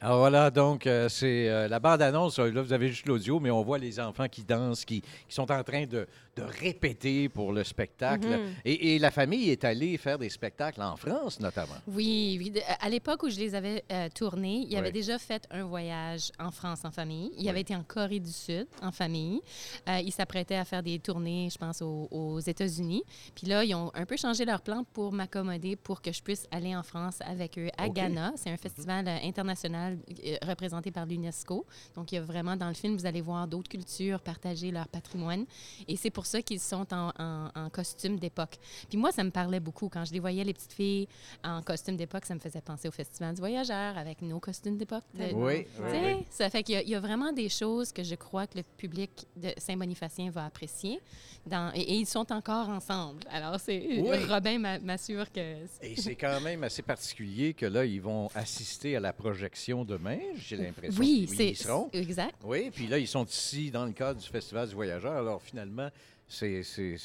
Alors voilà, donc euh, c'est euh, la bande-annonce. Là, vous avez juste l'audio, mais on voit les enfants qui dansent, qui, qui sont en train de, de répéter pour le spectacle. Mhm. et, et la famille est allée faire des spectacles en France, notamment. Oui, oui. À l'époque où je les avais euh, tournés, il avait déjà fait un voyage en France en famille. Il Ouais. avait été en Corée du Sud en famille. Euh, il s'apprêtait à faire des tournées, je pense, aux, aux États-Unis. Puis là, ils ont un peu changé leur plan pour m'accommoder pour que je puisse aller en France avec eux à OK. Ghana. C'est un festival euh, international euh, représenté par l'UNESCO. Donc, il y a vraiment, dans le film, vous allez voir d'autres cultures partager leur patrimoine. Et c'est pour ça qu'ils sont en, en- en costume d'époque. Puis moi, ça me parlait beaucoup. Quand je les voyais, les petites filles en costume d'époque, ça me faisait penser au Festival du Voyageur avec nos costumes d'époque. Oui, oui. Ça fait qu'il y a- il y, a vraiment des choses que je crois que le public de Saint-Bonifacien va apprécier. Dans, et, et ils sont encore ensemble. Alors, c'est Oui. Robin m'a- m'assure que... Et c'est quand même assez particulier que là, ils vont assister à la projection demain, j'ai l'impression. Oui, c'est exact. Oui, puis là, ils sont ici dans le cadre du Festival du Voyageur. Alors finalement, c'est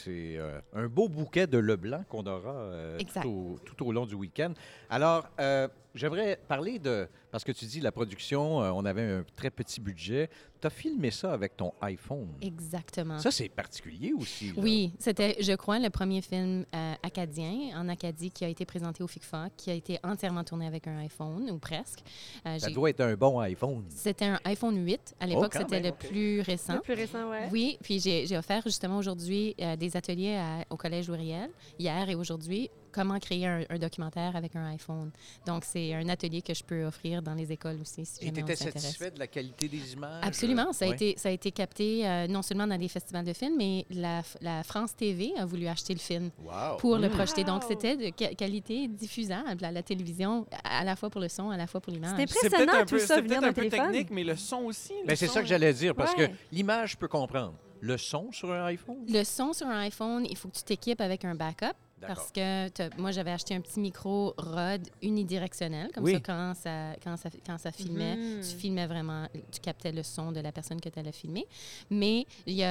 euh, un beau bouquet de Leblanc qu'on aura euh, tout, au, tout au long du week-end. Alors, euh, j'aimerais parler de... Parce que tu dis la production, euh, on avait un très petit budget. Tu as filmé ça avec ton iPhone. Exactement. Ça, c'est particulier aussi. là. Oui, c'était, je crois, le premier film euh, acadien en Acadie qui a été présenté au FICFA, qui a été entièrement tourné avec un iPhone, ou presque. Euh, Ça doit être un bon iPhone. C'était un iPhone 8. À l'époque, quand c'était même, le plus récent. Le plus récent, ouais. Oui, puis j'ai j'ai offert justement aujourd'hui euh, des ateliers à- au Collège Uriel, hier et aujourd'hui, comment créer un, un documentaire avec un iPhone. Donc, c'est un atelier que je peux offrir dans les écoles aussi, si Et tu étais satisfait de la qualité des images? Absolument. Ça a, Ouais. été, ça a été capté euh, non seulement dans des festivals de films, mais la, la France TV a voulu acheter le film Wow. pour le Wow. projeter. Donc, c'était de qua- qualité diffusable à la télévision, à la fois pour le son, à la fois pour l'image. C'était C'est impressionnant tout peu, ça venir d'un téléphone. technique, mais le son aussi. le Ben, c'est ça que j'allais dire, parce Ouais. que l'image, je peux comprendre. Le son sur un iPhone? Le son sur un iPhone, il faut que tu t'équipes avec un backup. Parce que moi, j'avais acheté un petit micro Rode unidirectionnel. Comme Oui. ça, quand ça, quand ça, quand ça filmait, Mhm. tu filmais vraiment, tu captais le son de la personne que tu allais filmer. Mais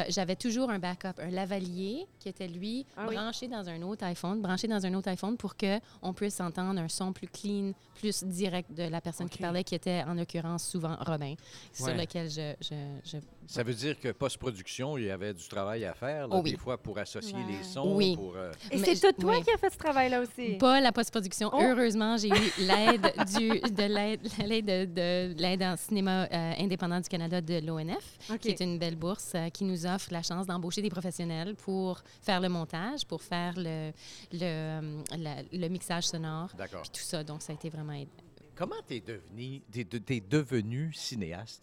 j'avais toujours un backup, un lavalier qui était, lui, Ah oui. branché dans un autre iPhone, branché dans un autre iPhone pour qu'on puisse entendre un son plus clean, plus direct de la personne qui parlait, qui était en l'occurrence souvent Robin, sur lequel je, je, je Ça veut dire que post-production, il y avait du travail à faire, là, Oh oui. des fois, pour associer Ouais. les sons. Oui. Pour, euh, Et c'est tout toi oui. qui as fait ce travail-là aussi. Pas la post-production. Oh. Heureusement, j'ai eu l'aide du de l'aide de, de l'aide en cinéma euh, indépendant du Canada de l'ONF, qui est une belle bourse euh, qui nous offre la chance d'embaucher des professionnels pour faire le montage, pour faire le le, la- le mixage sonore, D'accord. puis tout ça. Donc ça a été vraiment aide- Comment t'es devenu, t'es, de- t'es devenu cinéaste?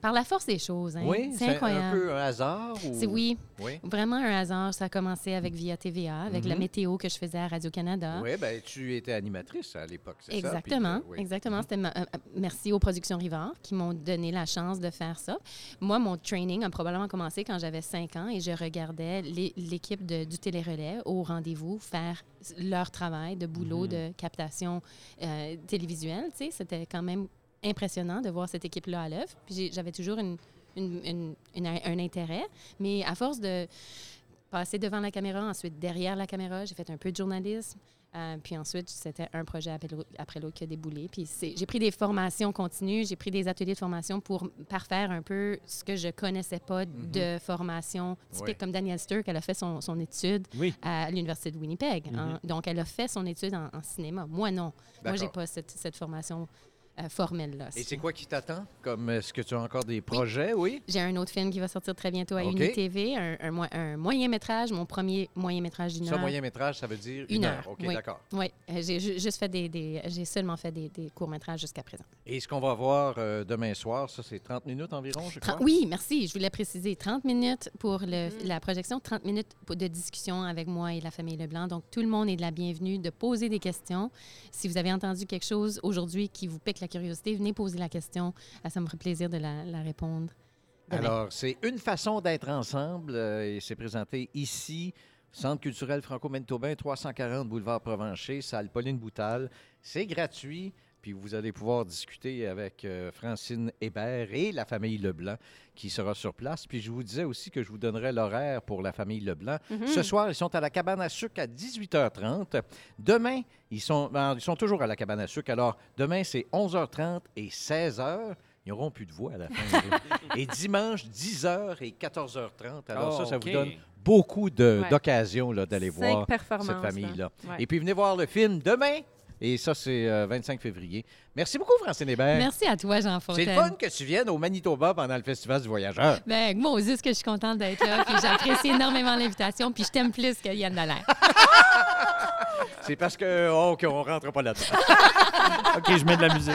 Par la force des choses. Hein? oui, c'est incroyable. un peu un hasard? Ou... C'est oui, Oui. vraiment un hasard. Ça a commencé avec Via TVA, avec la Mhm. météo que je faisais à Radio-Canada. Oui, ben tu étais animatrice à l'époque, c'est ça? Exactement, euh, oui. exactement. C'était ma- euh, euh, merci aux productions Rivard qui m'ont donné la chance de faire ça. Moi, mon training a probablement commencé quand j'avais 5 ans et je regardais l'é- l'équipe du télérelais au rendez-vous faire leur travail de boulot Mhm. de captation euh, télévisuelle. Tu sais, c'était quand même impressionnant de voir cette équipe-là à l'œuvre. Puis j'avais toujours une- une- une- une- un intérêt, mais à force de passer devant la caméra, ensuite derrière la caméra, j'ai fait un peu de journalisme. Euh, puis ensuite, c'était un projet après l'autre- qui a déboulé. Puis j'ai pris des formations continues, j'ai pris des ateliers de formation pour parfaire un peu ce que je connaissais pas de formation typique, Ouais. comme Danielle Sturck, elle a fait son, son étude Oui. à l'Université de Winnipeg. hein. Donc, elle a fait son étude en, en cinéma. Moi, non. Moi, j'ai pas cette, cette formation euh. Et c'est quoi qui t'attend? Comme est-ce que tu as encore des projets, oui? J'ai un autre film qui va sortir très bientôt à OK. UniTV, un, un, mo- un moyen métrage, mon premier moyen métrage d'une Ça, heure. moyen métrage, ça veut dire une, Une heure. heure, OK, oui. d'accord. Oui, euh, j'ai ju- juste fait des, des- j'ai seulement fait des, des courts métrages jusqu'à présent. Et ce qu'on va voir euh, demain soir, ça, c'est 30 minutes environ, je crois? Oui, merci. Je voulais préciser 30 minutes pour le- la projection, 30 minutes pour- de discussion avec moi et la famille Leblanc. Donc, tout le monde est de la bienvenue de poser des questions. Si vous avez entendu quelque chose aujourd'hui qui vous pique la curiosité, venez poser la question. Ah, ça me ferait plaisir de la, répondre. Alors, c'est une façon d'être ensemble euh, et c'est présenté ici, Centre culturel franco-manitobain, 340 boulevard Provencher, salle Pauline Boutal. C'est gratuit, puis vous allez pouvoir discuter avec euh, Francine Hébert et la famille Leblanc qui sera sur place. Puis je vous disais aussi que je vous donnerai l'horaire pour la famille Leblanc. Ce soir, ils sont à la cabane à sucre à 18h30. Demain, ils sont, ben, ils sont toujours à la cabane à sucre. Alors, demain, c'est 11h30 et 16h. Ils n'auront plus de voix à la fin. et dimanche, 10h et 14h30. Alors, ça, ça Oh, vous donne beaucoup de- Ouais. d'occasions là, d'aller voir cette famille-là. là. Ouais. Et puis, venez voir le film demain. Et ça, c'est euh, 25 février. Merci beaucoup, Francine Hébert. Merci à toi, Jean C'est Fontaine. le fun que tu viennes au Manitoba pendant le Festival du Voyageur. Ben, moi aussi, que je suis contente d'être là. Puis j'apprécie énormément l'invitation. Puis je t'aime plus que Yann Dallaire. C'est parce que oh, qu'on rentre pas là-dedans. OK, je mets de la musique.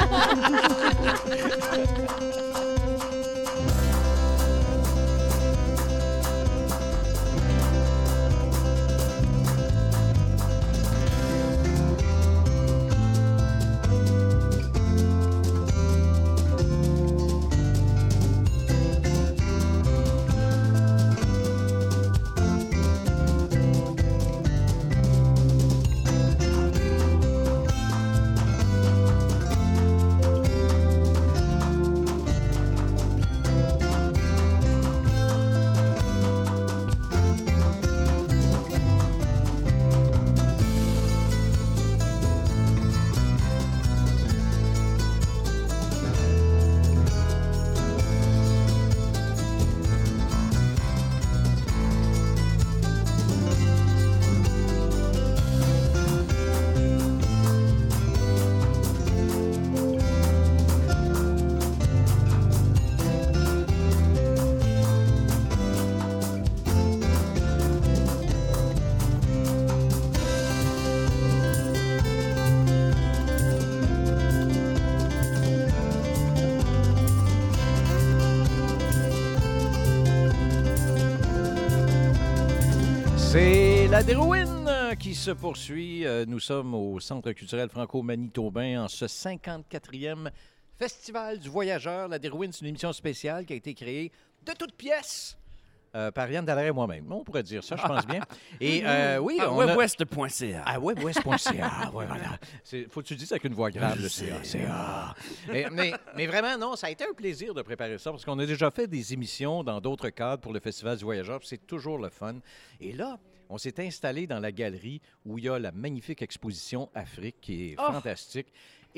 La Dérouine euh, qui se poursuit. Euh, Nous sommes au Centre culturel franco-manitobain en ce 54e Festival du Voyageur. La Dérouine, c'est une émission spéciale qui a été créée de toutes pièces euh, par Yann Dallaire et moi-même. On pourrait dire ça, je pense bien. Et euh, oui, Ah, on a- webwest.ca. Ah, webwest.ca. voilà. Faut que tu dises avec une voix grave, le CA. CA. Mais, mais, mais vraiment, non, ça a été un plaisir de préparer ça parce qu'on a déjà fait des émissions dans d'autres cadres pour le Festival du Voyageur. C'est toujours le fun. Et là, on s'est installé dans la galerie où il y a la magnifique exposition Afrique qui est Oh! fantastique.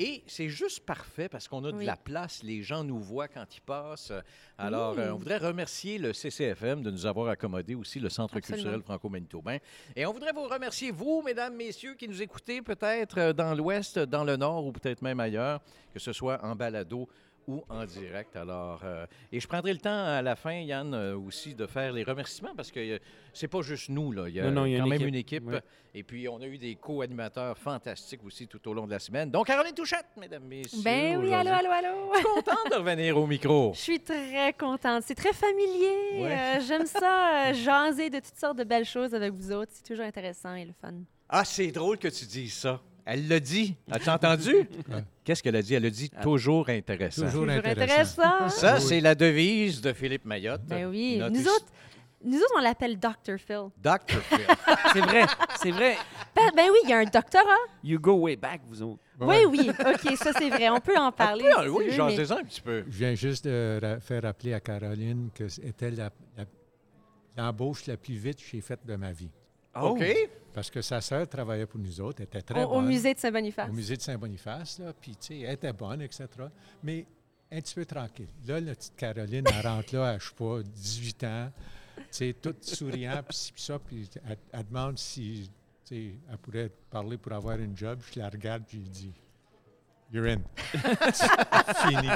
Et c'est juste parfait parce qu'on a de Oui. la place, les gens nous voient quand ils passent. Alors, Mmh. euh, on voudrait remercier le CCFM de nous avoir accommodé aussi, le Centre Absolument. culturel franco-manitobain. Et on voudrait vous remercier, vous, mesdames, messieurs, qui nous écoutez peut-être euh, dans l'Ouest, dans le Nord ou peut-être même ailleurs, que ce soit en balado ou en direct. Alors, euh, et je prendrai le temps à la fin, Yann, euh, aussi de faire les remerciements parce que euh, c'est pas juste nous, là. Il y a, Non, non, il y a quand une même équipe. une équipe. Et puis, on a eu des co-animateurs fantastiques aussi tout au long de la semaine. Donc, Caroline Touchette, mesdames, messieurs. Ben oui, allô, allô, allô. Je suis contente de revenir au micro. Je suis très contente. C'est très familier. Ouais. Euh, J'aime ça, euh, jaser de toutes sortes de belles choses avec vous autres. C'est toujours intéressant et le fun. Ah, c'est drôle que tu dises ça. Elle l'a dit. As-tu entendu? Qu'est-ce qu'elle a dit? Elle a dit toujours intéressant. Toujours intéressant. intéressant. Ça, c'est la devise de Philippe Mayotte. Ben oui. Notre Nous autres, nous autres, on l'appelle Dr. Phil. Dr. Phil. C'est vrai, c'est vrai. Ben, ben oui, il y a un doctorat. You go way back, vous autres. Oui, oui. OK, ça, c'est vrai. On peut en parler. Ah, si oui, j'en mais- sais un petit peu. Je viens juste de ra- faire rappeler à Caroline que c'était la- la- l'embauche la, plus vite que j'ai faite de ma vie. OK. Parce que sa sœur travaillait pour nous autres, elle était très Au, au bonne. musée de Saint-Boniface. Au musée de Saint-Boniface, là, puis tu sais, elle était bonne, etc. Mais un petit peu tranquille. Là, la petite Caroline, elle rentre là, à, je sais pas, 18 ans, tu sais, toute souriant, puis ci, puis ça, puis elle, elle demande si, tu sais, elle pourrait parler pour avoir une job. Je la regarde, puis je dis, You're in. Fini.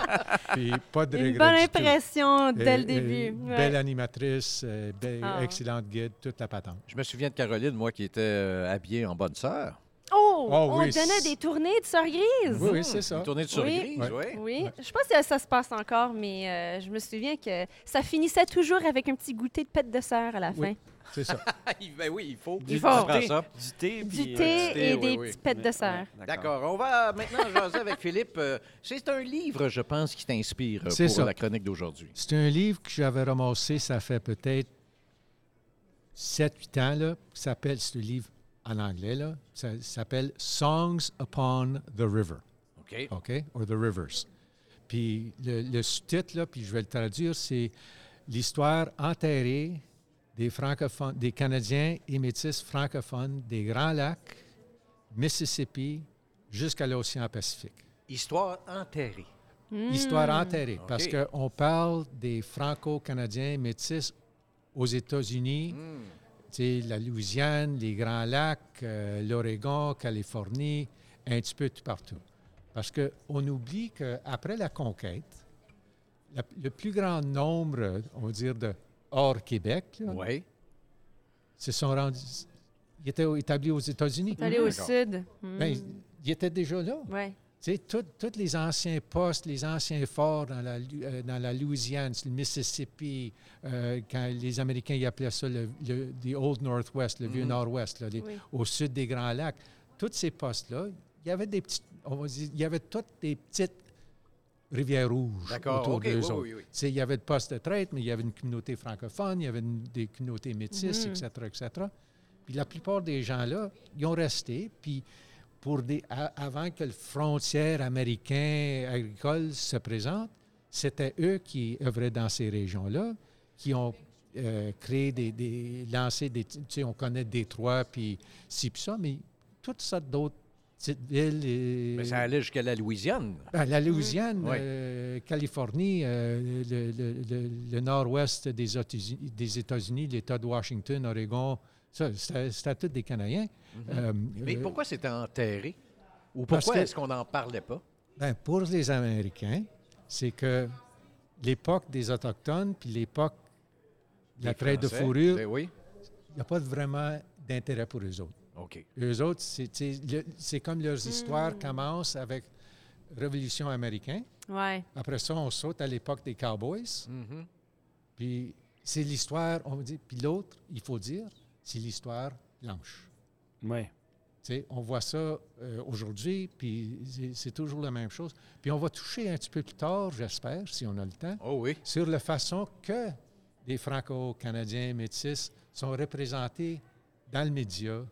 Puis pas de Une regret bonne impression dès le début. Ouais. Belle animatrice, euh, belle- Ah. excellente guide, toute la patente. Je me souviens de Caroline, moi, qui était euh, habillée en bonne sœur. Oh, Oh, on oui, donnait des tournées de sœurs grises. Oui, oui, c'est ça. Une tournée de sur Oui. grise, oui. Oui, je pense que ça se passe encore, mais euh, je me souviens que ça finissait toujours avec un petit goûter de pète de sœur à la fin. Oui, c'est ça. ben oui, il faut. Il faut. prends ça. Du thé, Du puis, thé euh, et oui, des oui. petites pètes de sœur. D'accord. On va maintenant jaser avec Philippe. Euh, C'est un livre, je pense, qui t'inspire euh, pour ça. la chronique d'aujourd'hui. C'est un livre que j'avais ramassé, ça fait peut-être 7-8 ans, là. qui s'appelle, c'est un livre en anglais, là. Ça s'appelle Songs Upon the River. OK. OK? Or the Rivers. Puis le, le sous-titre, là, puis je vais le traduire, c'est l'histoire enterrée des francophones, des Canadiens et métis francophones des Grands Lacs, Mississippi, jusqu'à l'océan Pacifique. Histoire enterrée. Histoire Hmm. enterrée. Parce qu'on parle des Franco-Canadiens métis aux États-Unis, sais, la Louisiane, les Grands Lacs, euh, l'Oregon, Californie, un petit peu tout partout. Parce qu'on oublie qu'après la conquête, la- le plus grand nombre, on va dire, de hors Québec, là, Oui. se sont rendus. Ils étaient établis aux États-Unis. Aller au D'accord. sud. Hmm. Ben, ils étaient déjà là. Ouais. Tu sais, tout- tous les anciens postes, les anciens forts dans la, euh, dans la Louisiane, le Mississippi, euh, quand les Américains ils appelaient ça le, le- the Old Northwest, le vieux Mhm. Nord-Ouest, Oui. au sud des Grands Lacs. Tous ces postes-là, il y avait des petites, on va dire, il y avait toutes des petites D'accord. autour d'eux Oui, oui, il y avait le poste de traite, mais il y avait une communauté francophone, il y avait une- des communautés métisses, Mhm. etc., etc. Puis la plupart des gens-là, ils ont resté, puis pour des, a- avant que le frontière américain agricole se présente, c'était eux qui œuvraient dans ces régions-là, qui ont euh, créé des, des lancé des, tu sais, on connaît Détroit, puis ci, puis ça, mais toutes sortes d'autres petites villes. et- Mais ça allait jusqu'à la Louisiane. ben, la Louisiane, Oui. euh, Californie, euh, le, le- le- le nord-ouest des États-Unis, des États-Unis, l'État de Washington, Oregon, ça, c'était tous des Canadiens. Euh, Mais euh, pourquoi c'était enterré? Ou pourquoi est-ce qu'on n'en parlait pas? ben, pour les Américains, c'est que l'époque des Autochtones, puis l'époque de la Les traite de fourrure, Ben oui. il n'y a pas vraiment d'intérêt pour eux autres. OK. Eux autres, c'est comme leurs histoires commencent avec Révolution américaine. Ouais. Après ça, on saute à l'époque des Cowboys. Mhm. Puis c'est l'histoire, on dire. Puis l'autre, il faut dire, c'est l'histoire blanche. Ouais. Tu sais, on voit ça euh, aujourd'hui, puis c'est- toujours la même chose. Puis on va toucher un petit peu plus tard, j'espère, si on a le temps, Oh oui. sur la façon que des Franco-Canadiens métis sont représentés dans le média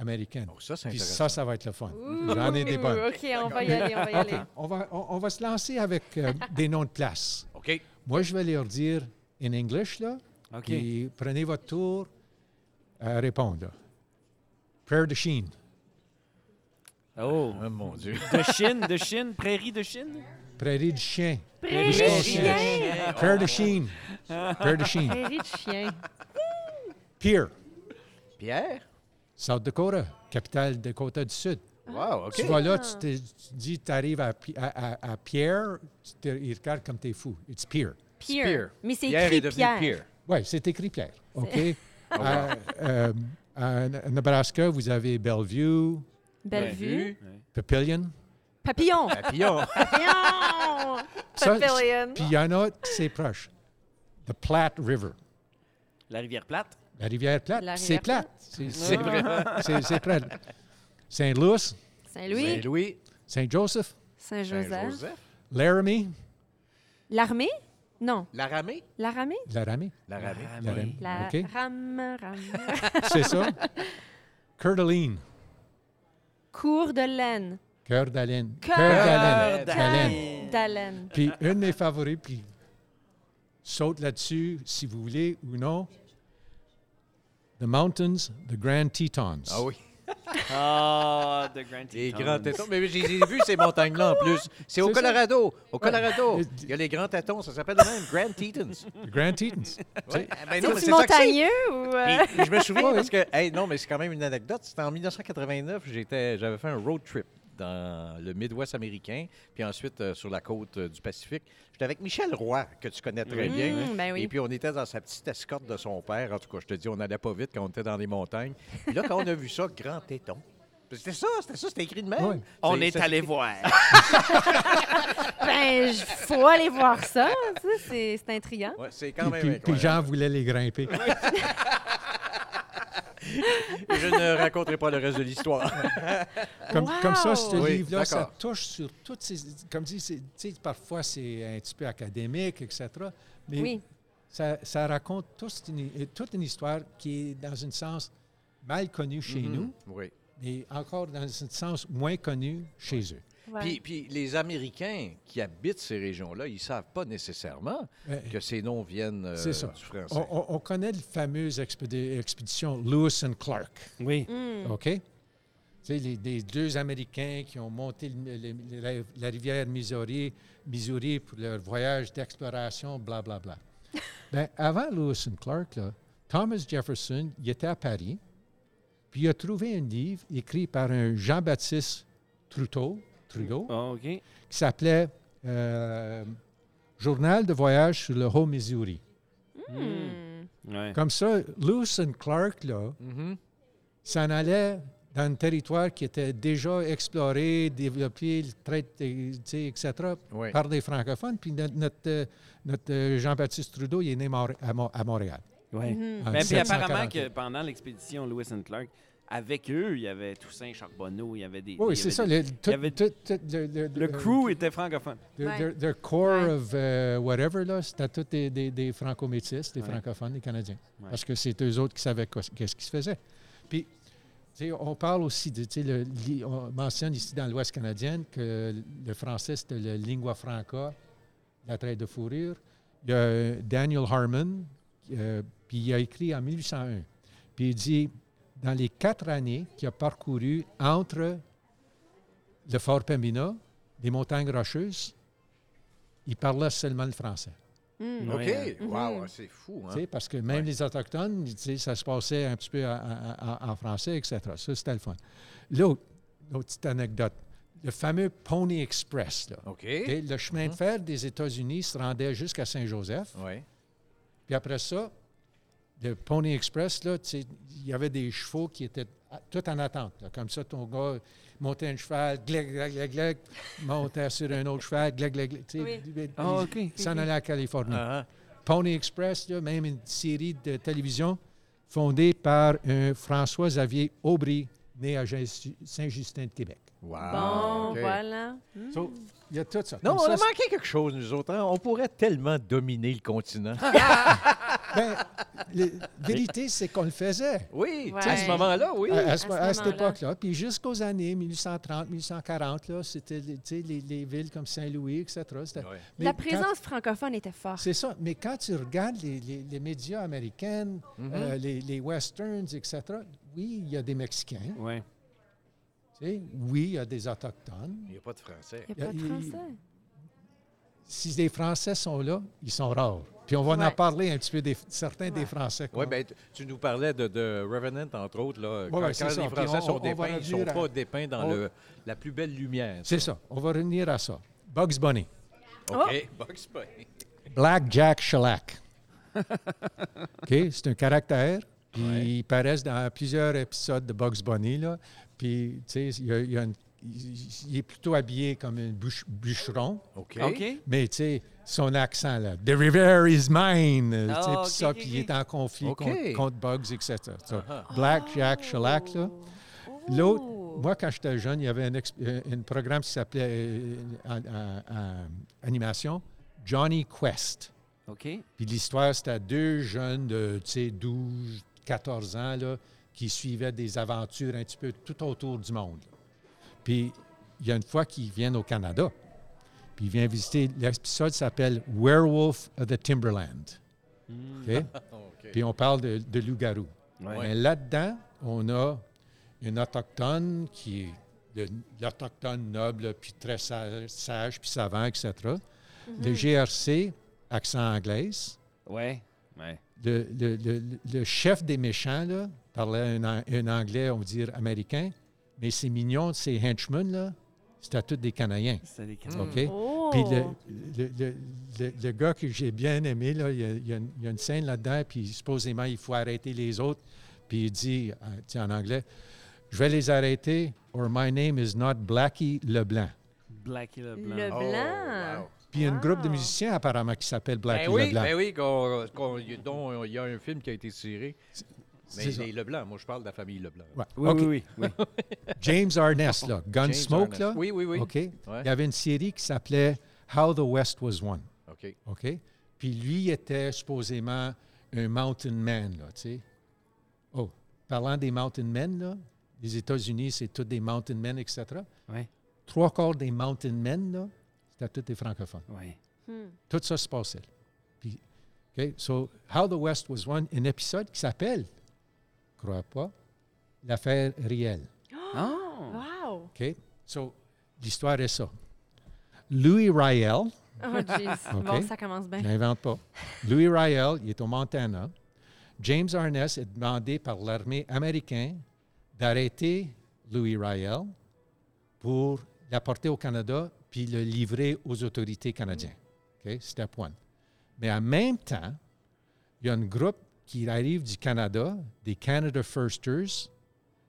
américain. ça, c'est Puis ça, ça va être le fun. J'en ai des bonnes. OK, on va y aller, on va y aller. On va, on, on va se lancer avec euh, des noms de places. OK. Moi, je vais leur dire in English, là. OK. Puis prenez votre tour à répondre. là. Prairie de Chine. Oh. mon Dieu. De Chine, de Chine, prairie de Chine? Prairie de chien. Prairie de Wisconsin. chien. Prairie de Chine. Prairie de Chine. Prairie de chien. Pierre. Pierre? South Dakota, capitale Dakota du Sud. Wow, OK. Tu vas là, tu, te- tu dis, tu arrives à, à, à- à Pierre, tu te, ils regardent comme t'es fou. It's Pierre. Pierre. Mais c'est Pierre est écrit devenu Pierre. Pierre. Oui, c'est écrit Pierre. OK? C'est- À- euh, à Nebraska, vous avez Bellevue, Bellevue. Papillion. Papillon. Papillon. Papillon. Papillion. Puis il y en a, c'est proche. The Platte River. La rivière plate. La rivière plate, La c'est plate. plate. C'est C'est vrai. C'est près. Saint-Louis, Saint-Louis. Saint-Louis. Saint-Joseph, Saint-Joseph. Saint-Joseph. Laramie, L'armée? Non. La ramée? Laramie? Laramie, La ramée. Laramie. La OK? rame, rame. C'est ça. Coeur d'Alene, Cour de laine. cœur d'Alene. Cœur. Cœur d'Haleine. Puis un de mes favoris, puis saute là-dessus si vous voulez ou non. The Mountains, the Grand Tetons. Ah oui. Ah, The Grand Les Tetons. grands tétons. Mais j'ai j'ai vu ces montagnes-là en plus. C'est au ça. Colorado. Au Colorado. Ouais. Il y a les grands tétons. Ça s'appelle le même. Grand Tetons. The Grand Tetons. Ouais. Ben non, mais C'est ça montagneux ou... euh, Puis, je me souviens parce que, hey, non, mais c'est quand même une anecdote. C'était en 1989, j'étais, j'avais fait un road trip dans le Midwest américain, puis ensuite euh, sur la côte euh, du Pacifique. J'étais avec Michel Roy, que tu connais très bien. Mm, ben oui. Et puis on était dans sa petite escorte de son père. En tout cas, je te dis, on n'allait pas vite quand on était dans les montagnes. Puis là, quand on a vu ça, grand téton. C'était ça, c'était ça, c'était écrit de même. On est c'est- allé voir. Ben, il faut aller voir ça. tu sais, C'est intriguant. Ouais, c'est quand Puis, même puis- puis incroyable. Jean voulait les grimper. Je ne raconterai pas le reste de l'histoire. Comme, Wow! comme ça, ce Oui, livre-là, ça touche sur toutes ces... Comme dit, c'est- tu sais, parfois c'est un petit peu académique, etc. Mais Oui. ça, ça raconte toute une, toute une histoire qui est, dans un sens, mal connue chez Mhm. nous, Oui. mais encore dans un sens moins connu chez eux. Ouais. Puis, puis les Américains qui habitent ces régions-là, ils ne savent pas nécessairement Ouais. que ces noms viennent euh, C'est ça. du français. On, on- on connaît la fameuse expédi- expédition Lewis and Clark. Oui. Mm. OK? Tu sais, les, les deux Américains qui ont monté le- le- la, la rivière Missouri, Missouri pour leur voyage d'exploration, blablabla. Bien, avant Lewis and Clark, là, Thomas Jefferson, il était à Paris, puis il a trouvé un livre écrit par un Jean-Baptiste Trudeau, Trudeau Ah, qui s'appelait euh, Journal de voyage sur le Haut-Missouri. Mm. Ouais. Comme ça, Lewis and Clark, là, Mhm. s'en allait dans un territoire qui était déjà exploré, développé, le trait, tu sais, etc., Oui. par des francophones. Puis notre, notre, euh, notre, euh, Jean-Baptiste Trudeau, il est né à, Mo- à Montréal. Ouais. Mhm. en Ben, puis apparemment 1748. que pendant l'expédition Lewis and Clark, avec eux, il y avait Toussaint Charbonneau, il y avait des. Oui, c'est ça. des- le, tout- y avait- tout- tout le, le- Le euh, crew était francophone. The, Ouais. the- the core Ouais. of euh, whatever, là, c'était tous des, des, des franco-métis, des Ouais. francophones, des Canadiens. Ouais. Parce que c'est eux autres qui savaient qu'est-ce qui se faisait. Puis, on parle aussi de, le- on mentionne ici dans l'Ouest canadien que le français, c'était le lingua franca, la traite de fourrure. Il y a Daniel Harmon, euh, puis il a écrit en 1801. Puis il dit, dans les quatre années qu'il a parcouru entre le Fort Pembina, les montagnes rocheuses, il parlait seulement le français. Mm. OK. Ouais. Wow, c'est fou. Hein? Parce que même Ouais. les Autochtones, ça se passait un petit peu en, français, etc. Ça, c'était le fun. L'autre, l'autre petite anecdote, le fameux Pony Express. Là? Le chemin de fer des États-Unis se rendait jusqu'à Saint-Joseph. Oui. Puis après ça, le Pony Express, là, il y avait des chevaux qui étaient à- tout en attente. là. Comme ça, ton gars montait un cheval, gleg, gleg, gleg, gleg, montait sur un autre cheval, gleg, gleg, gleg. tu sais, Oui. il- Ah, s'en allait à Californie. Ah, Pony Express, là, même une série de télévision fondée par un François-Xavier Aubry, né à Saint- Saint-Justin de Québec. Wow. Bon, voilà. Mm. So, il y a tout ça. Non, Comme on a manqué quelque chose, nous autres. hein? On pourrait tellement dominer le continent. Ben, la vérité, c'est qu'on le faisait. Oui, Ouais. à ce moment-là, oui. À, à ce- À ce à cette époque-là. Puis jusqu'aux années 1830, 1840, là, c'était les, villes comme Saint-Louis, etc. C'était- Ouais. mais La quand- présence francophone était forte. C'est ça. Mais quand tu regardes les, les- les médias américains, Mhm. euh, les, les westerns, etc., oui, il y a des Mexicains. Ouais. Oui, il y a des Autochtones. Il n'y a pas de français. Il n'y a pas de Il- français. Si les Français sont là, ils sont rares. Puis on va en parler un petit peu des, certains des. Français. Oui, ben, tu- nous parlais de, de Revenant, entre autres. Là, Ouais, quand ouais, quand les Français on- sont dépeints, ils ne sont à- pas dépeints dans on- le, la plus belle lumière. C'est ça. On va revenir à ça. Bugs Bunny. OK. Bugs Bunny. Black Jack Shellac. OK? C'est un caractère. Puis il paraît dans plusieurs épisodes de Bugs Bunny. Là. Puis, tu sais, il, y y a une- il- il est plutôt habillé comme un bûche- bûcheron. OK. Mais, tu sais, son accent, là, « The river is mine! tu sais, Ah, puis ok, ça, ok, puis il est en conflit contre, contre Bugs, etc. Ah, Black Jack Shellac, là. L'autre, Oh. moi, quand j'étais jeune, il y avait un, euh, un programme qui s'appelait euh, animation Johnny Quest. OK. Puis l'histoire, c'était deux jeunes de tu sais, 12, 14 ans là, qui suivaient des aventures un petit peu tout autour du monde. Puis il y a une fois qu'ils viennent au Canada. Puis ils viennent visiter. L'épisode s'appelle Werewolf of the Timberland. OK? OK. Puis on parle de, de loup-garou. Ouais. Mais là-dedans, on a une autochtone qui est l'autochtone noble, puis très sa- sage, puis savant, etc. Le GRC, accent anglais. Ouais. Ouais. Le, le- le- le chef des méchants là, parlait un, un anglais, on va dire américain, mais c'est mignon, ces henchmen, là, c'était tous des Canadiens. C'est des OK? Oh. Puis le, le- le- le- le gars que j'ai bien aimé, là, il, y a, il y a une, il y a une scène là-dedans, puis supposément, il faut arrêter les autres. Puis il dit, euh, en anglais, je vais les arrêter, or my name is not Blackie Leblanc. Blackie Leblanc. Le Oh, wow. Puis il y a un groupe de musiciens apparemment qui s'appelle Blackie Ben oui, Leblanc. ben oui, dont il y a un film qui a été tiré. Mais les Leblanc, moi je parle de la famille Leblanc. Ouais. Oui, OK. oui, oui, oui. James Arness, là, Gunsmoke, là? Oui, oui, oui. OK. Ouais. Il y avait une série qui s'appelait How the West Was Won. OK. OK? Puis lui était supposément un mountain man, là, tu sais. Oh, parlant des mountain men, là, les États-Unis, c'est tous des mountain men, etc. Ouais. Trois quarts des mountain men, là, c'était tous des francophones. Ouais. Hmm. Tout ça se passait. Puis, OK? So, How the West Was Won, un épisode qui s'appelle, crois pas, l'affaire réelle. Oh! Wow. OK? So, l'histoire est ça. Louis Riel, Oh, jeez. Bon, ça commence bien. Je n'invente pas. Louis Riel, il est au Montana. James Arness est demandé par l'armée américaine d'arrêter Louis Riel pour l'apporter au Canada puis le livrer aux autorités canadiennes. OK? Step one. Mais en même temps, il y a un groupe qui arrive du Canada, des Canada Firsters.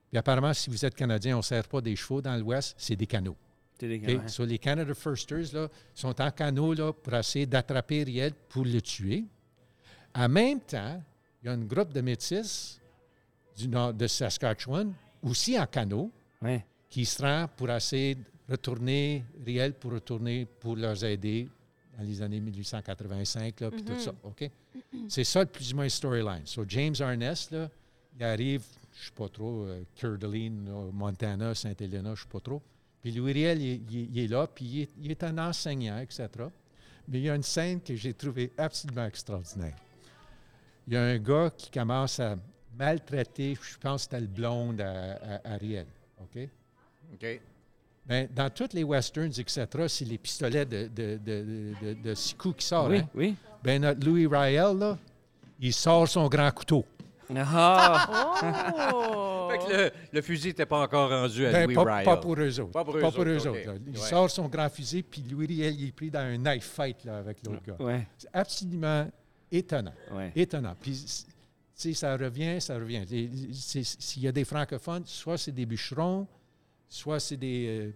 Puis apparemment, si vous êtes Canadien, on ne sert pas des chevaux dans l'Ouest, c'est des canaux. T'es des OK? gars, ouais. So, les Canada Firsters là, sont en canot là, pour essayer d'attraper Riel pour le tuer. En même temps, il y a un groupe de métis du nord de Saskatchewan, aussi en canot, Ouais. qui se rend pour essayer de retourner Riel pour retourner pour leur aider dans les années 1885, là, puis tout ça. OK? C'est ça, plus ou moins, storyline. So, James Arness, là, il arrive, je ne sais pas trop, euh, Coeur Montana, Saint-Helena, je ne sais pas trop. Puis Louis Riel, il, est- il il est là, puis il est, il est un enseignant, etc. Mais il y a une scène que j'ai trouvée absolument extraordinaire. Il y a un gars qui commence à maltraiter, je pense que c'était le blonde à, à- à Riel. OK? OK. Ben, dans tous les westerns, etc., c'est les pistolets de, de, de, de, de six coups qui sortent. Oui, hein? oui. Ben, notre Louis Riel, là, il sort son grand couteau. Ah! Oh! Fait que le, le fusil n'était pas encore rendu à Ben, Louis pas, Riel. pas pour eux autres. Pas pour eux autres, OK. là. Il Ouais. sort son grand fusil, puis Louis Riel, il est pris dans un knife fight là, avec l'autre gars. Ouais. C'est absolument étonnant. Ouais. Étonnant. Puis, c- tu sais, ça revient, ça revient. S'il y a des francophones, soit c'est des bûcherons, soit c'est des. euh,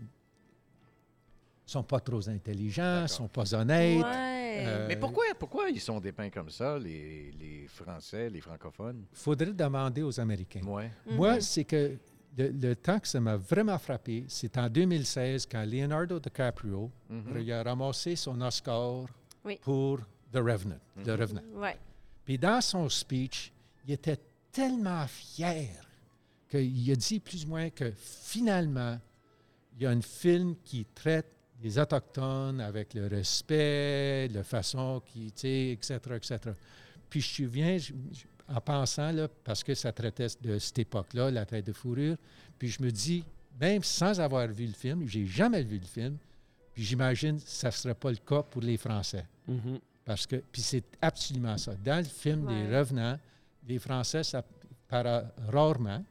sont pas trop intelligents, sont pas honnêtes. Ouais. Euh, Mais pourquoi, pourquoi ils sont dépeints comme ça, les, les Français, les francophones? faudrait demander aux Américains. Ouais. Moi, c'est que le, le temps que ça m'a vraiment frappé, c'est en 2016 quand Leonardo DiCaprio Mhm. il a ramassé son Oscar Oui. pour The Revenant. The Mhm. Revenant. Ouais. Puis dans son speech, il était tellement fier qu'il a dit plus ou moins que finalement, il y a un film qui traite les Autochtones avec le respect, la façon qui, tu sais, etc., etc. Puis je me souviens, je- je- en pensant, là, parce que ça traitait de cette époque-là, la traite de fourrure, puis je me dis, même sans avoir vu le film, j'ai jamais vu le film, puis j'imagine que ça ne serait pas le cas pour les Français. Mhm. Parce que, puis c'est absolument ça. Dans le film Ouais. des Revenants, les Français, ça paraît rarement.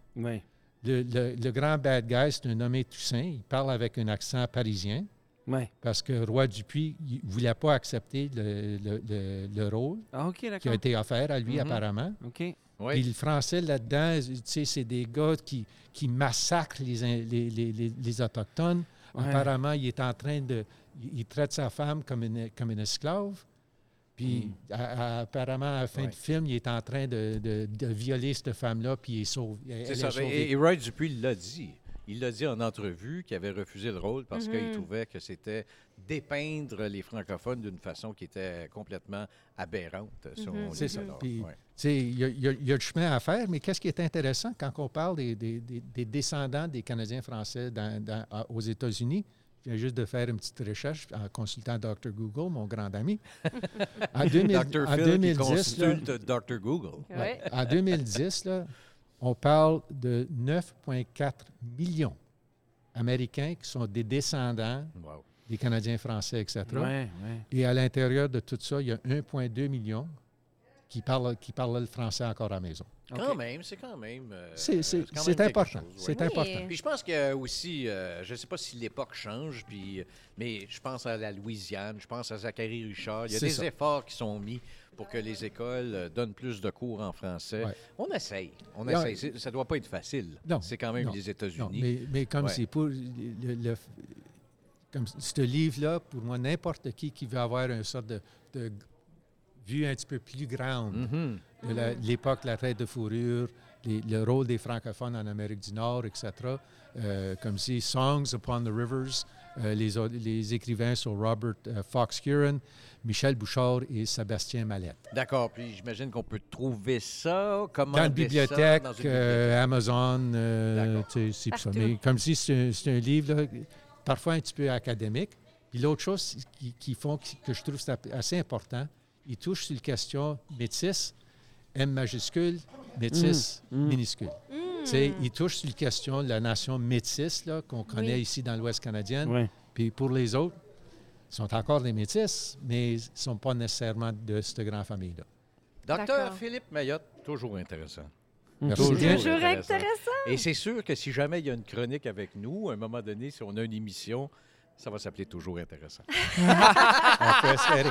Le, le- le grand bad guy, c'est un nommé Toussaint. Il parle avec un accent parisien Ouais. parce que Roi Dupuis ne voulait pas accepter le, le- le- le rôle Ah, qui a été offert à lui, Mhm. apparemment. OK. Oui. Puis le français là-dedans, tu sais, c'est des gars qui, qui massacrent les, in- les, les- les- les Autochtones. Ouais. Apparemment, il est en train de. Il, il traite sa femme comme une, comme une esclave. Puis, à- à- apparemment, à la fin Ouais. du film, il est en train de, de- de violer cette femme-là, puis il est sauvé. elle C'est est ça. Et, et Roy Dupuis l'a dit. Il l'a dit en entrevue qu'il avait refusé le rôle parce qu'il Mhm. trouvait que c'était dépeindre les francophones d'une façon qui était complètement aberrante. Mhm. dit C'est ça. Puis, Ouais. tu sais, il y, a- y y du chemin à faire, mais qu'est-ce qui est intéressant quand on parle des, des- des- des descendants des Canadiens français dans- dans- à- aux États-Unis? Je viens juste de faire une petite recherche en consultant Dr. Google, mon grand ami. En, 2000 Dr. en Phil 2010, qui là, consulte Dr. Google. Ouais. en 2010, là, on parle de 9,4 millions Américains qui sont des descendants Wow. des Canadiens français, etc. Ouais, ouais. Et à l'intérieur de tout ça, il y a 1,2 millions qui parlent, qui parlent le français encore à la maison. Quand même, c'est quand même. euh, C'est- c'est- quand même c'est quelque important. ouais. C'est Oui. important. Puis je pense que aussi, euh, je ne sais pas si l'époque change, puis, mais je pense à la Louisiane, je pense à Zachary Richard. Il y a des ça. efforts qui sont mis pour que les écoles euh, donnent plus de cours en français. Ouais. On essaye. On Non, essaye. Ça ne doit pas être facile. Non, C'est quand même non, les États-Unis. mais, mais comme Ouais. c'est pour le, le- comme ce livre-là, pour moi, n'importe qui qui veut avoir une sorte de, de vue un petit peu plus grande Mhm. de la- l'époque de la traite de fourrure, les- le rôle des francophones en Amérique du Nord, etc. Euh, comme si Songs Upon the Rivers, euh, les, écrivains sont Robert euh, Fox Curran, Michel Bouchard et Sébastien Mallette. D'accord. Puis j'imagine qu'on peut trouver ça. Comment Dans bibliothèque, dans une euh, Amazon, euh, tu sais, c'est ça. Comme si c'est un, livre, là, parfois un petit peu académique. Puis l'autre chose qui, qui font que que je trouve c'est assez important, il touche sur la question métisse, M majuscule, métisse, Mm, mm. minuscule. Tu sais, il touche sur la question de la nation métisse là, qu'on connaît Oui. ici dans l'Ouest canadien. Puis pour les autres, ils sont encore des métis, mais ils ne sont pas nécessairement de cette grande famille-là. Docteur. Philippe Mayotte, toujours intéressant. Merci Toujours bien. Toujours intéressant. Et c'est sûr que si jamais il y a une chronique avec nous, à un moment donné, si on a une émission, ça va s'appeler toujours intéressant. On peut espérer.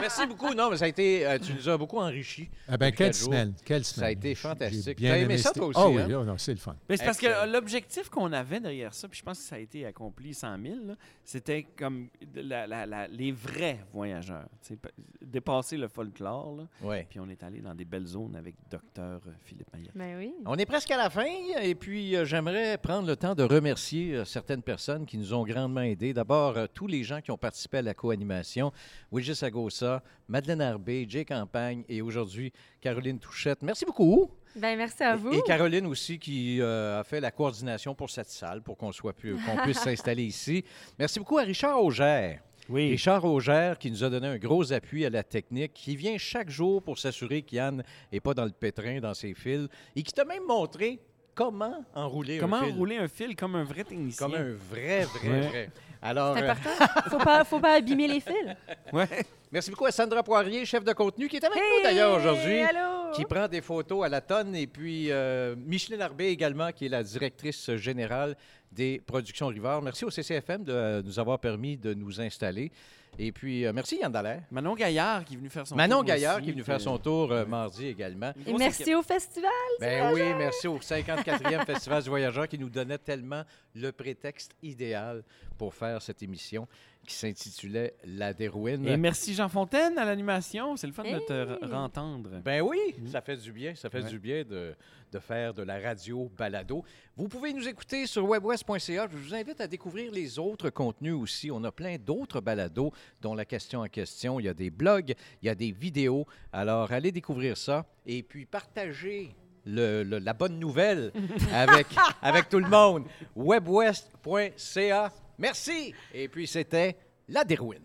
Merci beaucoup. Non, mais ça a été, euh, tu nous as beaucoup enrichi. Ah ben, quelle semaine, quelle Ça semaine. a été fantastique. j'ai bien T'as aimé ça, toi aussi, Ah oui, hein? là, non, c'est le fun. Mais c'est parce que Excellent. euh, l'objectif qu'on avait derrière ça, puis je pense que ça a été accompli 100 000, là, c'était comme de la- la- la- les vrais voyageurs. tu sais, pa- Dépasser le folklore. là. Ouais. Puis on est allé dans des belles zones avec docteur Philippe Maillet. Ben oui. On est presque à la fin et puis euh, j'aimerais prendre le temps de remercier euh, certaines personnes qui nous ont grandement aidés. D'abord, euh, tous les gens qui ont participé à la co-animation. Wilgis Agossa, Madeleine Arbé, Jay Campagne et aujourd'hui Caroline Touchette. Merci beaucoup. Ben merci à vous. Et Caroline aussi qui euh, a fait la coordination pour cette salle pour qu'on soit plus, qu'on puisse s'installer ici. Merci beaucoup à Richard Auger. Oui. Richard Auger qui nous a donné un gros appui à la technique, qui vient chaque jour pour s'assurer qu'Yann n'est pas dans le pétrin, dans ses fils, et qui t'a même montré comment enrouler Comment un fil. rouler un fil comme un vrai technicien? Comme un vrai, vrai, vrai. Alors, C'est euh, important. Faut pas, faut pas abîmer les fils. Ouais. merci beaucoup à Sandra Poirier, chef de contenu, qui est avec nous d'ailleurs aujourd'hui. Allô? qui prend des photos à la tonne. Et puis, euh, Micheline Arbé également, qui est la directrice générale des productions Rivard. Merci au CCFM de nous avoir permis de nous installer. Et puis, euh, merci Yann Dallaire. Manon Gaillard qui est venu faire son Manon tour Gaillard aussi, qui est venu faire son tour euh, mardi également. Et merci au festival. Ben oui, merci au 54e Festival du Voyageur qui nous donnait tellement le prétexte idéal pour faire cette émission qui s'intitulait La Dérouine. Et merci Jean Fontaine à l'animation. C'est le fun de te Hey. re- rentendre. Ben oui, Mm. ça fait du bien. Ça fait Ouais. du bien de, de faire de la radio balado. Vous pouvez nous écouter sur webwest.ca. Je vous invite à découvrir les autres contenus aussi. On a plein d'autres balados. dont la question en question. Il y a des blogs, il y a des vidéos. Alors, allez découvrir ça et puis partagez le- le- la bonne nouvelle avec, avec tout le monde. webwest.ca. Merci. Et puis, c'était La Dérouine.